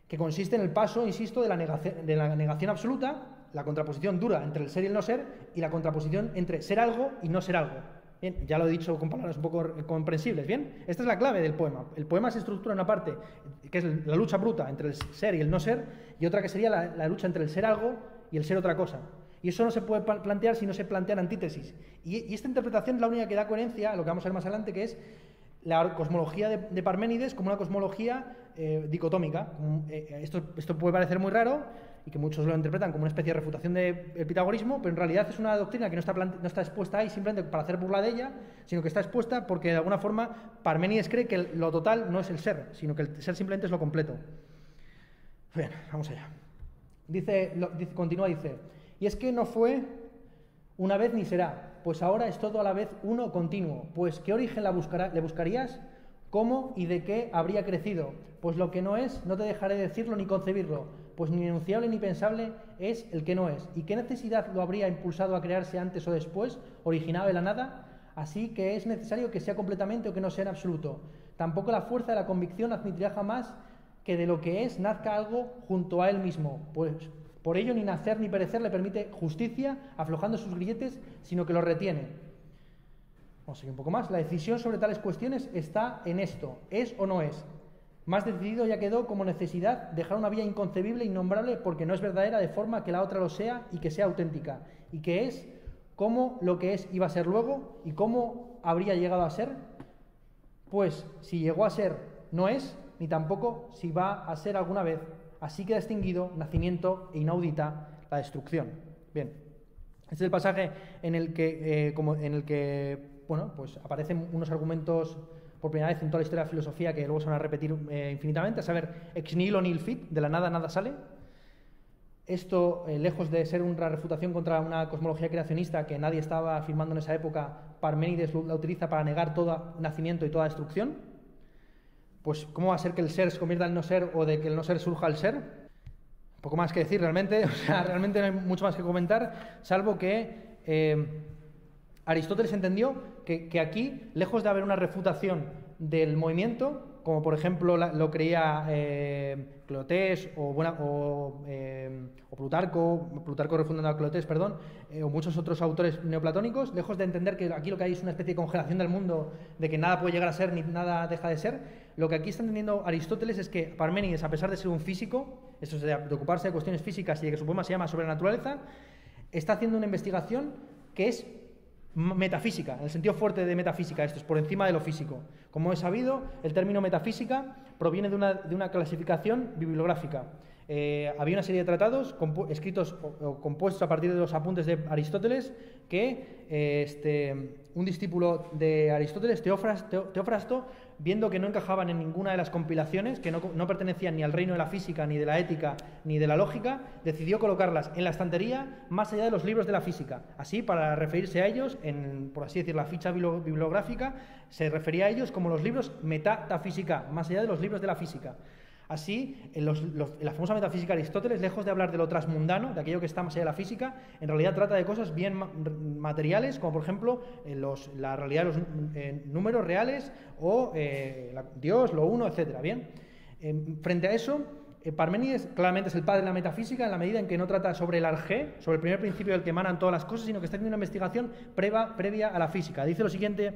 que consiste en el paso, insisto, de la negación, de la negación absoluta, la contraposición dura entre el ser y el no ser, y la contraposición entre ser algo y no ser algo. Bien, ya lo he dicho con palabras un poco comprensibles. Bien, esta es la clave del poema. El poema se estructura en una parte que es la lucha bruta entre el ser y el no ser, y otra que sería la, lucha entre el ser algo y el ser otra cosa. Y eso no se puede plantear si no se plantean antítesis. Y, esta interpretación es la única que da coherencia a lo que vamos a ver más adelante, que es la cosmología de, Parménides como una cosmología eh, dicotómica. Eh, esto, esto puede parecer muy raro, y que muchos lo interpretan como una especie de refutación del pitagorismo, pero en realidad es una doctrina que no está, no está expuesta ahí simplemente para hacer burla de ella, sino que está expuesta porque de alguna forma Parménides cree que lo total no es el ser, sino que el ser simplemente es lo completo. Bien, vamos allá. Dice, continúa, dice, y es que no fue una vez ni será, pues ahora es todo a la vez uno continuo, pues ¿qué origen le buscarías? ¿Cómo y de qué habría crecido? Pues lo que no es, no te dejaré decirlo ni concebirlo, pues ni enunciable ni pensable es el que no es. ¿Y qué necesidad lo habría impulsado a crearse antes o después, originado de la nada? Así que es necesario que sea completamente o que no sea en absoluto. Tampoco la fuerza de la convicción admitirá jamás que de lo que es nazca algo junto a él mismo, pues por ello ni nacer ni perecer le permite justicia, aflojando sus grilletes, sino que lo retiene. Vamos a seguir un poco más. La decisión sobre tales cuestiones está en esto, es o no es. Más decidido ya quedó como necesidad dejar una vía inconcebible, innombrable, porque no es verdadera de forma que la otra lo sea y que sea auténtica, y que es cómo lo que es iba a ser luego y cómo habría llegado a ser. Pues si llegó a ser, no es, ni tampoco si va a ser alguna vez. Así queda extinguido nacimiento e inaudita la destrucción. Bien, este es el pasaje en el que, eh, como, en el que bueno, pues aparecen unos argumentos por primera vez en toda la historia de la filosofía que luego se van a repetir eh, infinitamente, saber, ex nihilo nil fit, de la nada nada sale. Esto, eh, lejos de ser una refutación contra una cosmología creacionista que nadie estaba afirmando en esa época, Parménides la utiliza para negar todo nacimiento y toda destrucción. Pues, ¿cómo va a ser que el ser se convierta en no ser o de que el no ser surja al ser? Poco más que decir realmente, o sea, realmente no hay mucho más que comentar, salvo que eh, Aristóteles entendió que, aquí, lejos de haber una refutación del movimiento, como por ejemplo lo creía eh, Clotés o, eh, o, Plutarco, Plutarco refundando a Clotés, perdón, eh, o muchos otros autores neoplatónicos, lejos de entender que aquí lo que hay es una especie de congelación del mundo, de que nada puede llegar a ser ni nada deja de ser, lo que aquí está entendiendo Aristóteles es que Parménides, a pesar de ser un físico, eso es de, ocuparse de cuestiones físicas y de que su poema se llama Sobre la naturaleza, está haciendo una investigación que es metafísica, en el sentido fuerte de metafísica, esto es por encima de lo físico. Como he sabido, el término metafísica proviene de una, de una clasificación bibliográfica. Eh, había una serie de tratados escritos o, compuestos a partir de los apuntes de Aristóteles que eh, este, un discípulo de Aristóteles, Teofrasto, viendo que no encajaban en ninguna de las compilaciones, que no, pertenecían ni al reino de la física, ni de la ética, ni de la lógica, decidió colocarlas en la estantería más allá de los libros de la física. Así, para referirse a ellos, por así decir, la ficha bibliográfica, se refería a ellos como los libros metafísica, más allá de los libros de la física. Así, en, la famosa metafísica de Aristóteles, lejos de hablar de lo transmundano, de aquello que está más allá de la física, en realidad trata de cosas bien materiales, como por ejemplo eh, la realidad de los eh, números reales o eh, Dios, lo uno, etc. Bien, frente a eso, Parménides claramente es el padre de la metafísica en la medida en que no trata sobre el arjé, sobre el primer principio del que emanan todas las cosas, sino que está haciendo una investigación previa a la física. Dice lo siguiente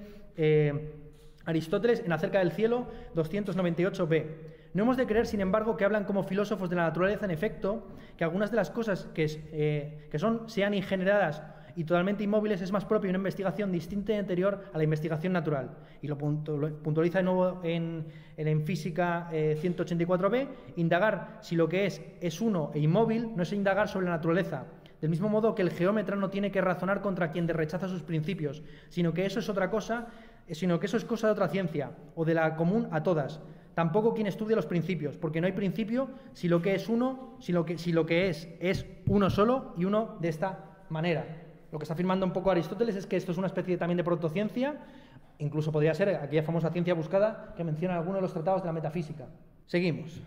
Aristóteles en Acerca del Cielo 298b. No hemos de creer, sin embargo, que hablan como filósofos de la naturaleza, en efecto, que algunas de las cosas que, eh, que son, sean ingeneradas y totalmente inmóviles es más propio de una investigación distinta y anterior a la investigación natural. Y lo puntualiza de nuevo en, en Física 184b, eh, indagar si lo que es es uno e inmóvil no es indagar sobre la naturaleza, del mismo modo que el geómetra no tiene que razonar contra quien rechaza sus principios, sino que eso es otra cosa, sino que eso es cosa de otra ciencia, o de la común a todas. Tampoco quien estudie los principios, porque no hay principio si lo que es uno, si lo que, si lo que es es uno solo y uno de esta manera. Lo que está afirmando un poco Aristóteles es que esto es una especie también de protociencia, incluso podría ser aquella famosa ciencia buscada que menciona algunos de los tratados de la metafísica. Seguimos.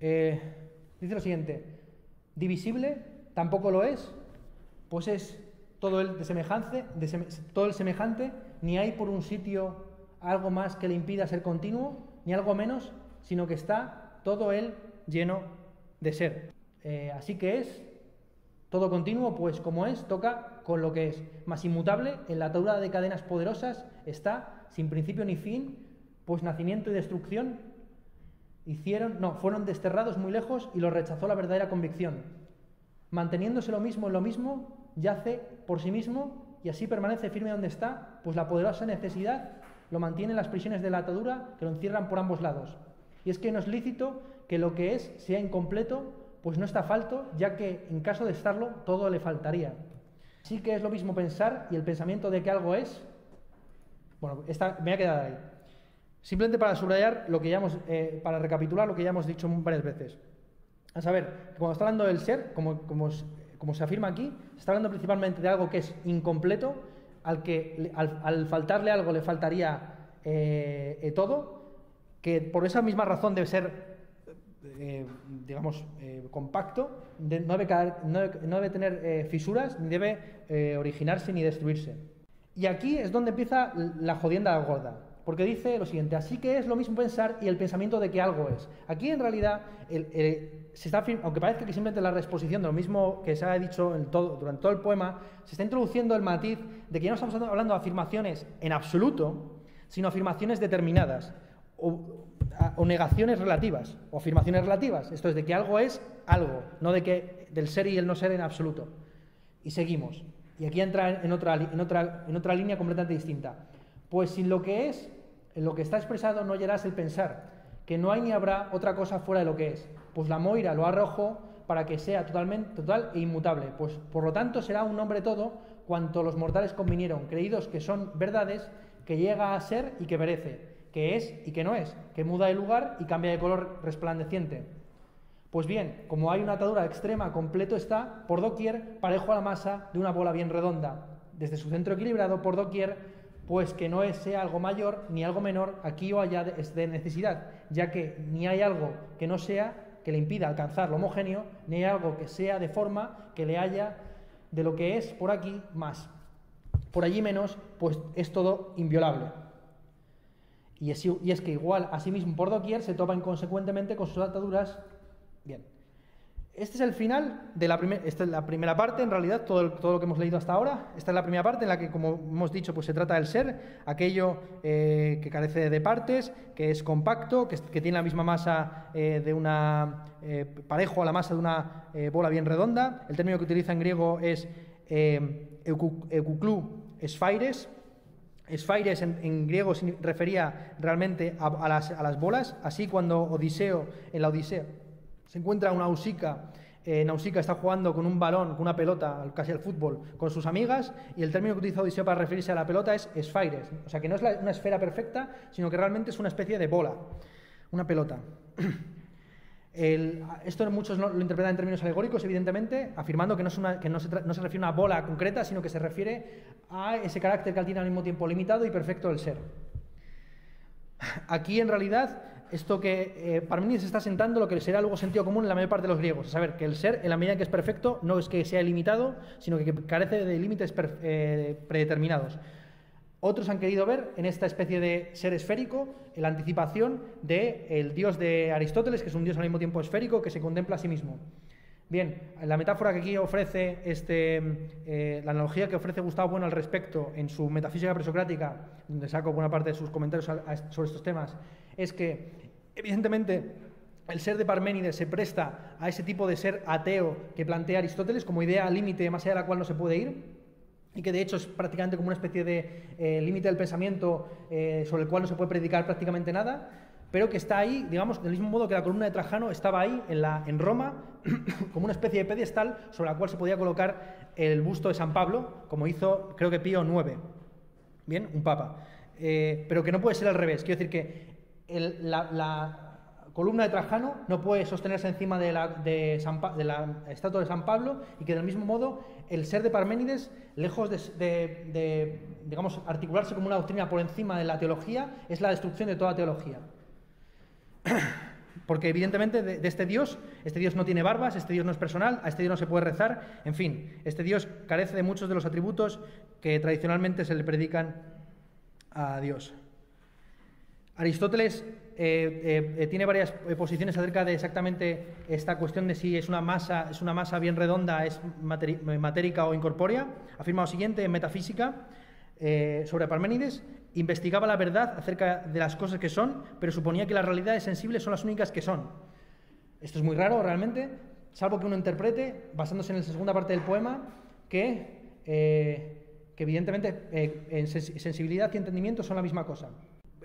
Eh, dice lo siguiente, divisible tampoco lo es, pues es todo el, de semejante, todo el semejante, ni hay por un sitio algo más que le impida ser continuo, ni algo menos, sino que está todo él lleno de ser. Eh, así que es todo continuo, pues como es, toca con lo que es más inmutable, en la atadura de cadenas poderosas está sin principio ni fin, pues nacimiento y destrucción hicieron, no, fueron desterrados muy lejos y lo rechazó la verdadera convicción. Manteniéndose lo mismo en lo mismo, yace por sí mismo y así permanece firme donde está, pues la poderosa necesidad lo mantiene en las prisiones de la atadura que lo encierran por ambos lados. Y es que no es lícito que lo que es sea incompleto, pues no está falto, ya que en caso de estarlo todo le faltaría. Sí que es lo mismo pensar y el pensamiento de que algo es. Bueno, esta, me voy a quedar ahí. Simplemente para subrayar lo que ya hemos, eh, para recapitular lo que ya hemos dicho varias veces. A saber, cuando está hablando del ser, como, como, se afirma aquí, está hablando principalmente de algo que es incompleto, al que al, faltarle algo le faltaría eh, eh, todo, que por esa misma razón debe ser eh, digamos, eh, compacto, no, debe no, debe tener eh, fisuras, ni debe originarse ni destruirse. Y aquí es donde empieza la jodienda gorda, porque dice lo siguiente, así que es lo mismo pensar y el pensamiento de que algo es. Aquí en realidad, se está, aunque parezca que simplemente la reexposición de lo mismo que se ha dicho en todo, durante todo el poema, se está introduciendo el matiz de que ya no estamos hablando de afirmaciones en absoluto, sino afirmaciones determinadas. O, o negaciones relativas o afirmaciones relativas. Esto es de que algo es algo, no de que del ser y el no ser en absoluto. Y seguimos. Y aquí entra en otra, en otra, en otra línea completamente distinta. Pues sin lo que es, en lo que está expresado no hallarás el pensar, que no hay ni habrá otra cosa fuera de lo que es. Pues la moira lo arrojó para que sea totalmente total e inmutable. Pues por lo tanto será un nombre todo cuanto los mortales convinieron, creídos que son verdades, que llega a ser y que perece que es y que no es, que muda de lugar y cambia de color resplandeciente. Pues bien, como hay una atadura extrema, completo está, por doquier, parejo a la masa de una bola bien redonda, desde su centro equilibrado, por doquier, pues que no sea algo mayor ni algo menor aquí o allá de, de necesidad, ya que ni hay algo que no sea que le impida alcanzar lo homogéneo, ni hay algo que sea de forma que le haya de lo que es por aquí más. Por allí menos, pues es todo inviolable. Y es, que igual, asimismo, por doquier se topa inconsecuentemente con sus ataduras. Este es el final de la, esta es la primera parte, en realidad, todo, lo que hemos leído hasta ahora. Esta es la primera parte en la que, como hemos dicho, pues se trata del ser, aquello eh, que carece de partes, que es compacto, que, tiene la misma masa eh, de una eh, parejo a la masa de una bola bien redonda. El término que utiliza en griego es eukuklou esfaires, Esfaires en, griego se refería realmente a, las, bolas, así cuando Odiseo, en la Odisea, se encuentra una Nausica, eh, Nausica está jugando con un balón, con una pelota, casi al fútbol, con sus amigas, y el término que utiliza Odiseo para referirse a la pelota es esfaires, o sea que no es una esfera perfecta, sino que realmente es una especie de bola, una pelota. esto muchos lo interpretan en términos alegóricos, evidentemente, afirmando que, no, se, refiere a una bola concreta, sino que se refiere a ese carácter que tiene al mismo tiempo limitado y perfecto del ser. Aquí, en realidad, esto que eh, Parmenides está sentando lo que será algo sentido común en la mayor parte de los griegos. A saber, que el ser, en la medida que es perfecto, no es que sea ilimitado, sino que carece de límites eh, predeterminados. Otros han querido ver en esta especie de ser esférico la anticipación del dios de Aristóteles, que es un dios al mismo tiempo esférico, que se contempla a sí mismo. Bien, la metáfora que aquí ofrece, este, eh, la analogía que ofrece Gustavo Bueno al respecto en su Metafísica Presocrática, donde saco buena parte de sus comentarios sobre estos temas, es que, evidentemente, el ser de Parménides se presta a ese tipo de ser ateo que plantea Aristóteles como idea límite más allá de la cual no se puede ir y que de hecho es prácticamente como una especie de eh, límite del pensamiento eh, sobre el cual no se puede predicar prácticamente nada, pero que está ahí, digamos, del mismo modo que la columna de Trajano estaba ahí en, la, en Roma como una especie de pedestal sobre la cual se podía colocar el busto de San Pablo, como hizo creo que Pío IX, bien, un papa, eh, pero que no puede ser al revés, quiero decir que la columna de Trajano no puede sostenerse encima de la, de, la, estatua de San Pablo y que del mismo modo el ser de Parménides, lejos de, digamos, articularse como una doctrina por encima de la teología, es la destrucción de toda teología. Porque evidentemente de, de, este Dios, este Dios no tiene barbas, este Dios no es personal, a este Dios no se puede rezar, en fin, este Dios carece de muchos de los atributos que tradicionalmente se le predican a Dios. Aristóteles eh, eh, eh, tiene varias posiciones acerca de exactamente esta cuestión de si es una masa, es una masa bien redonda, es matérica o incorpórea. Afirma lo siguiente en Metafísica sobre Parménides. Investigaba la verdad acerca de las cosas que son, pero suponía que las realidades sensibles son las únicas que son. Esto es muy raro realmente, salvo que uno interprete, basándose en la segunda parte del poema, que, que evidentemente sensibilidad y entendimiento son la misma cosa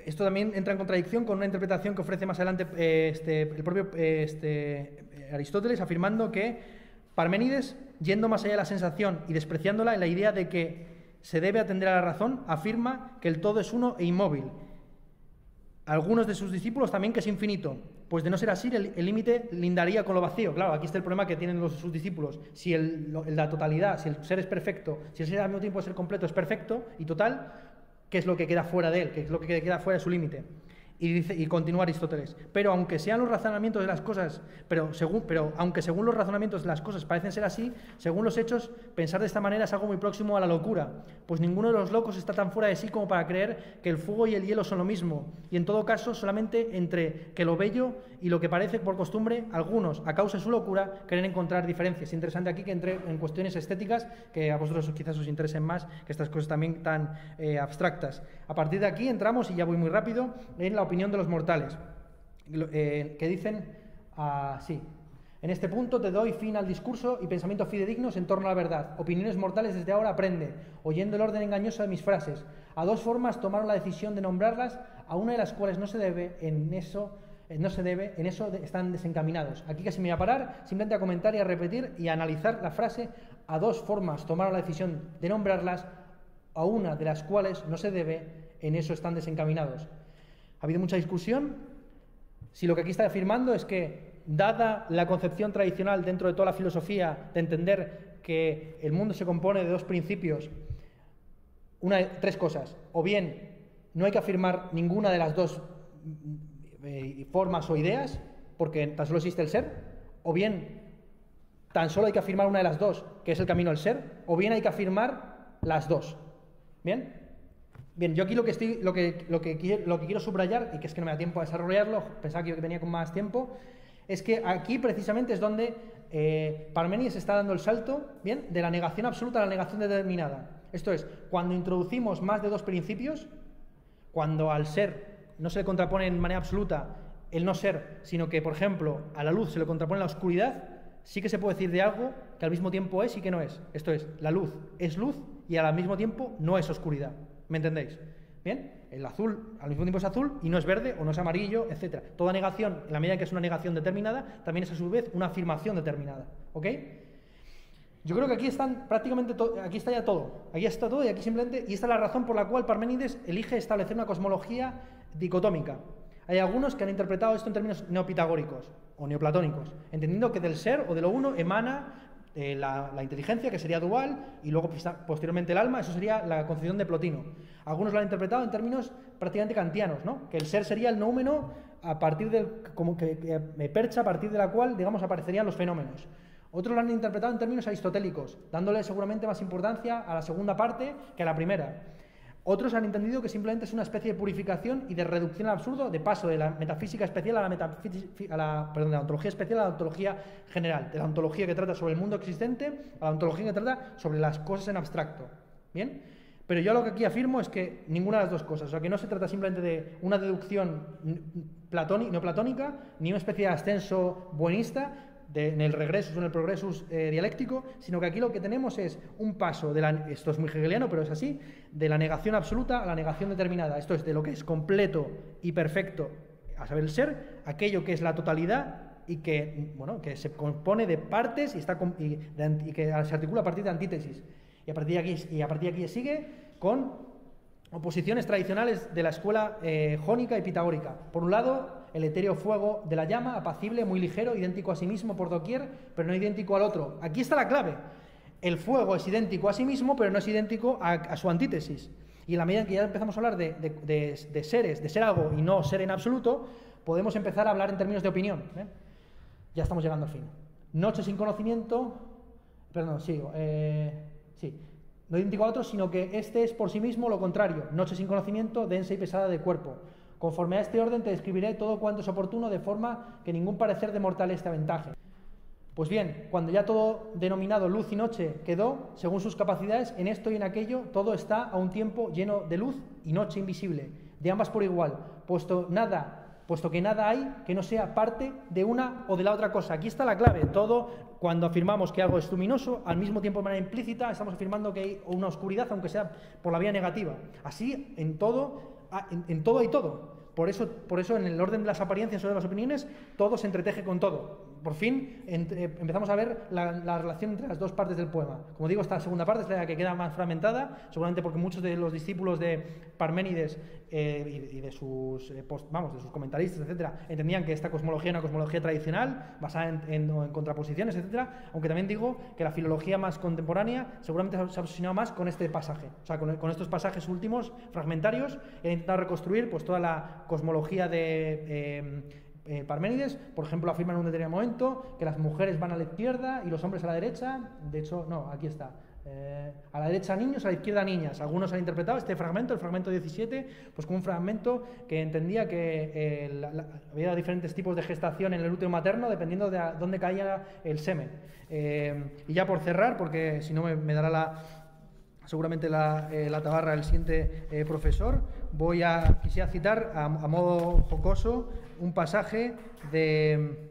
esto también entra en contradicción con una interpretación que ofrece más adelante eh, este, el propio eh, este, Aristóteles, afirmando que Parménides, yendo más allá de la sensación y despreciándola en la idea de que se debe atender a la razón, afirma que el todo es uno e inmóvil. Algunos de sus discípulos también que es infinito, pues de no ser así el límite lindaría con lo vacío. Claro, aquí está el problema que tienen los, sus discípulos. Si la totalidad, si el ser es perfecto, si el ser al mismo tiempo ser completo es perfecto y total, qué es lo que queda fuera de él, qué es lo que queda fuera de su límite. Y, dice, y continúa Aristóteles, pero aunque sean los razonamientos de las cosas, pero, según, pero aunque según los razonamientos de las cosas parecen ser así, según los hechos, pensar de esta manera es algo muy próximo a la locura, pues ninguno de los locos está tan fuera de sí como para creer que el fuego y el hielo son lo mismo, y en todo caso solamente entre que lo bello y lo que parece por costumbre, algunos, a causa de su locura, creen encontrar diferencias. Es interesante aquí que entre en cuestiones estéticas, que a vosotros quizás os interesen más que estas cosas también tan eh, abstractas. A partir de aquí entramos, y ya voy muy rápido, en la opinión de los mortales, eh, que dicen así. En este punto te doy fin al discurso y pensamiento fidedignos en torno a la verdad. Opiniones mortales desde ahora aprende, oyendo el orden engañoso de mis frases. A dos formas tomaron la decisión de nombrarlas, a una de las cuales no se debe, en eso eh, no se debe, en eso están desencaminados. Aquí casi me voy a parar, simplemente a comentar y a repetir y a analizar la frase. A dos formas tomaron la decisión de nombrarlas, a una de las cuales no se debe, en eso están desencaminados. Ha habido mucha discusión si lo que aquí está afirmando es que, dada la concepción tradicional dentro de toda la filosofía de entender que el mundo se compone de dos principios, una, tres cosas, o bien no hay que afirmar ninguna de las dos eh, formas o ideas, porque tan solo existe el ser, o bien tan solo hay que afirmar una de las dos, que es el camino al ser, o bien hay que afirmar las dos. ¿Bien? Bien, yo aquí lo que, estoy, lo que, lo que, quiero, lo que quiero subrayar, y que es que no me da tiempo a desarrollarlo, pensaba que venía con más tiempo, es que aquí precisamente es donde eh, Parmenides está dando el salto, ¿bien? De la negación absoluta a la negación determinada. Esto es, cuando introducimos más de dos principios, cuando al ser no se le contrapone en manera absoluta el no ser, sino que, por ejemplo, a la luz se le contrapone la oscuridad, sí que se puede decir de algo que al mismo tiempo es y que no es. Esto es, la luz es luz y al mismo tiempo no es oscuridad. ¿Me entendéis? Bien, el azul al mismo tiempo es azul y no es verde o no es amarillo, etc. Toda negación, en la medida que es una negación determinada, también es a su vez una afirmación determinada. ¿Ok? Yo creo que aquí están prácticamente aquí está ya todo. Aquí está todo y aquí simplemente y esta es la razón por la cual Parménides elige establecer una cosmología dicotómica. Hay algunos que han interpretado esto en términos neopitagóricos o neoplatónicos, entendiendo que del ser o de lo uno emana eh, la, inteligencia, que sería dual, y luego posteriormente el alma, eso sería la concepción de Plotino. Algunos lo han interpretado en términos prácticamente kantianos, ¿no? que el ser sería el noumeno a partir del, como que, me percha a partir de la cual, digamos, aparecerían los fenómenos. Otros lo han interpretado en términos aristotélicos, dándole seguramente más importancia a la segunda parte que a la primera. Otros han entendido que simplemente es una especie de purificación y de reducción al absurdo, de paso de la metafísica especial a la, metafísica, a la, perdón, de la ontología especial a la ontología general, de la ontología que trata sobre el mundo existente a la ontología que trata sobre las cosas en abstracto. ¿Bien? Pero yo lo que aquí afirmo es que ninguna de las dos cosas, o sea, que no se trata simplemente de una deducción neoplatónica, ni una especie de ascenso buenista, en el regresus o en el progresus eh, dialéctico, sino que aquí lo que tenemos es un paso, de la, esto es muy hegeliano, pero es así, de la negación absoluta a la negación determinada. Esto es de lo que es completo y perfecto, a saber, el ser, aquello que es la totalidad y que, bueno, que se compone de partes y, está, y, y que se articula a partir de antítesis. Y a partir de aquí, y a partir de aquí sigue con oposiciones tradicionales de la escuela eh, jónica y pitagórica. Por un lado, el etéreo fuego de la llama, apacible, muy ligero, idéntico a sí mismo por doquier, pero no idéntico al otro. Aquí está la clave. El fuego es idéntico a sí mismo, pero no es idéntico a, su antítesis. Y en la medida en que ya empezamos a hablar de, seres, de ser algo y no ser en absoluto, podemos empezar a hablar en términos de opinión. ¿eh? Ya estamos llegando al fin. Noche sin conocimiento. Perdón, sigo. Eh, sí no idéntico a otro, sino que este es por sí mismo lo contrario, noche sin conocimiento, densa y pesada de cuerpo. Conforme a este orden te describiré todo cuanto es oportuno de forma que ningún parecer de mortal este aventaje. Pues bien, cuando ya todo denominado luz y noche quedó, según sus capacidades, en esto y en aquello, todo está a un tiempo lleno de luz y noche invisible, de ambas por igual, puesto nada puesto que nada hay que no sea parte de una o de la otra cosa. Aquí está la clave. Todo, cuando afirmamos que algo es luminoso, al mismo tiempo de manera implícita, estamos afirmando que hay una oscuridad, aunque sea por la vía negativa. Así, en todo, en, todo hay todo. Por eso, por eso, en el orden de las apariencias o de las opiniones, todo se entreteje con todo por fin empezamos a ver la, relación entre las dos partes del poema. Como digo, esta segunda parte es la que queda más fragmentada, seguramente porque muchos de los discípulos de Parménides eh, y, de sus eh, vamos, de sus comentaristas, etcétera, entendían que esta cosmología era una cosmología tradicional, basada en, contraposiciones, etcétera, aunque también digo que la filología más contemporánea seguramente se ha obsesionado más con este pasaje, o sea, con, estos pasajes últimos, fragmentarios, e intentado reconstruir pues, toda la cosmología de eh, Parménides, por ejemplo, afirma en un determinado momento que las mujeres van a la izquierda y los hombres a la derecha. De hecho, no, aquí está. Eh, a la derecha niños, a la izquierda niñas. Algunos han interpretado este fragmento, el fragmento 17, pues como un fragmento que entendía que eh, había diferentes tipos de gestación en el útero materno dependiendo de dónde caía el semen. y ya por cerrar, porque si no me, dará la, seguramente la, la tabarra el siguiente profesor, voy a quisiera citar a modo jocoso un pasaje de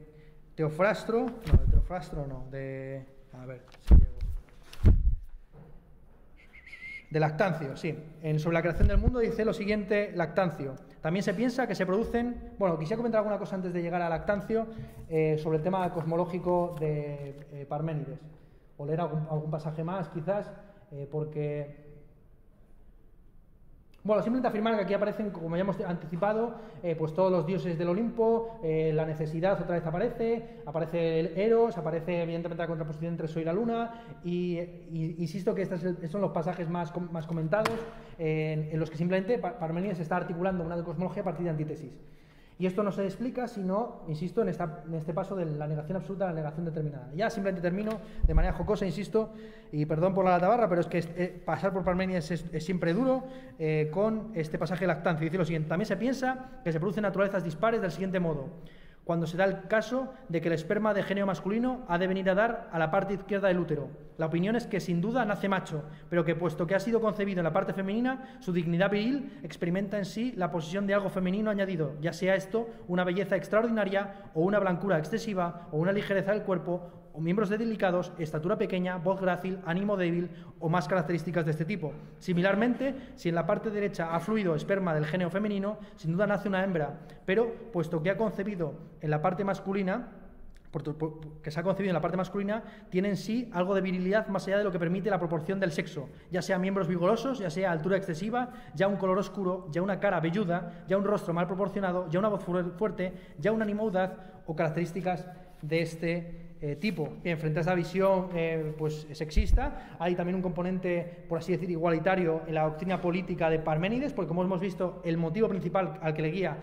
Teofrastro, no, de Teofrastro no, de, a ver, si llego. De Lactancio, sí. En, sobre la creación del mundo dice lo siguiente Lactancio. También se piensa que se producen, bueno, quisiera comentar alguna cosa antes de llegar a Lactancio eh, sobre el tema cosmológico de eh, Parménides. O leer algún, pasaje más, quizás, eh, porque bueno, simplemente afirmar que aquí aparecen, como ya hemos anticipado, eh, pues todos los dioses del Olimpo, eh, la necesidad otra vez aparece, aparece el Eros, aparece evidentemente la contraposición entre Sol y la Luna, y, insisto que estos son los pasajes más, más comentados en, en, los que simplemente Parmenides está articulando una cosmología a partir de antítesis. Y esto no se explica sino, insisto, en, este paso de la negación absoluta a la negación determinada. Ya simplemente termino de manera jocosa, insisto, y perdón por la tabarra, pero es que eh, pasar por Parmenides es, siempre duro, eh, con este pasaje lactante. Dice lo siguiente, también se piensa que se producen naturalezas dispares del siguiente modo cuando se da el caso de que el esperma de género masculino ha de venir a dar a la parte izquierda del útero. La opinión es que sin duda nace macho, pero que puesto que ha sido concebido en la parte femenina, su dignidad viril experimenta en sí la posición de algo femenino añadido, ya sea esto una belleza extraordinaria o una blancura excesiva o una ligereza del cuerpo o miembros delicados, estatura pequeña, voz grácil, ánimo débil o más características de este tipo. Similarmente, si en la parte derecha ha fluido esperma del género femenino, sin duda nace una hembra, pero puesto que ha concebido en la parte masculina, que se ha concebido en la parte masculina, tiene en sí algo de virilidad más allá de lo que permite la proporción del sexo, ya sea miembros vigorosos, ya sea altura excesiva, ya un color oscuro, ya una cara velluda, ya un rostro mal proporcionado, ya una voz fuerte, ya una ánimo o características de este eh, tipo. Bien, frente a esta visión eh, pues, sexista, hay también un componente, por así decir, igualitario en la doctrina política de Parménides, porque como hemos visto, el motivo principal al que le guía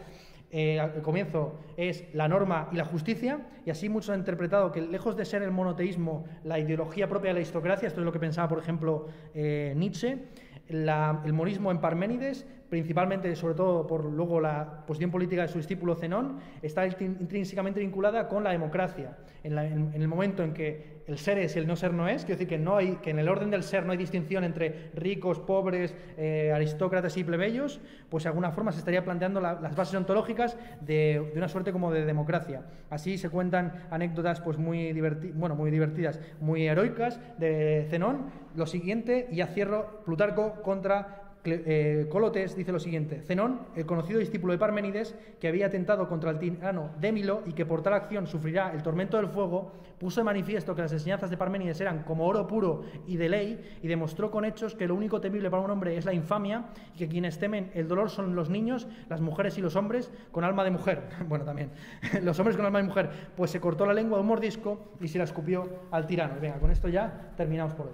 eh, al comienzo es la norma y la justicia, y así muchos han interpretado que lejos de ser el monoteísmo la ideología propia de la aristocracia, esto es lo que pensaba, por ejemplo, Nietzsche, el monismo en Parménides principalmente, sobre todo por luego la posición política de su discípulo Zenón, está intrínsecamente vinculada con la democracia. En, el momento en que el ser es y el no ser no es, quiero decir que, no hay, que en el orden del ser no hay distinción entre ricos, pobres, eh, aristócratas y plebeyos, pues de alguna forma se estaría planteando las bases ontológicas de, una suerte como de democracia. Así se cuentan anécdotas pues muy, bueno, muy divertidas, muy heroicas de Zenón. Lo siguiente, y a cierro, Plutarco contra eh, Colotes dice lo siguiente: Zenón, el conocido discípulo de Parménides, que había atentado contra el tirano Démilo y que por tal acción sufrirá el tormento del fuego, puso de manifiesto que las enseñanzas de Parménides eran como oro puro y de ley, y demostró con hechos que lo único temible para un hombre es la infamia, y que quienes temen el dolor son los niños, las mujeres y los hombres con alma de mujer. Bueno, también, los hombres con alma de mujer. Pues se cortó la lengua de un mordisco y se la escupió al tirano. Venga, con esto ya terminamos por hoy.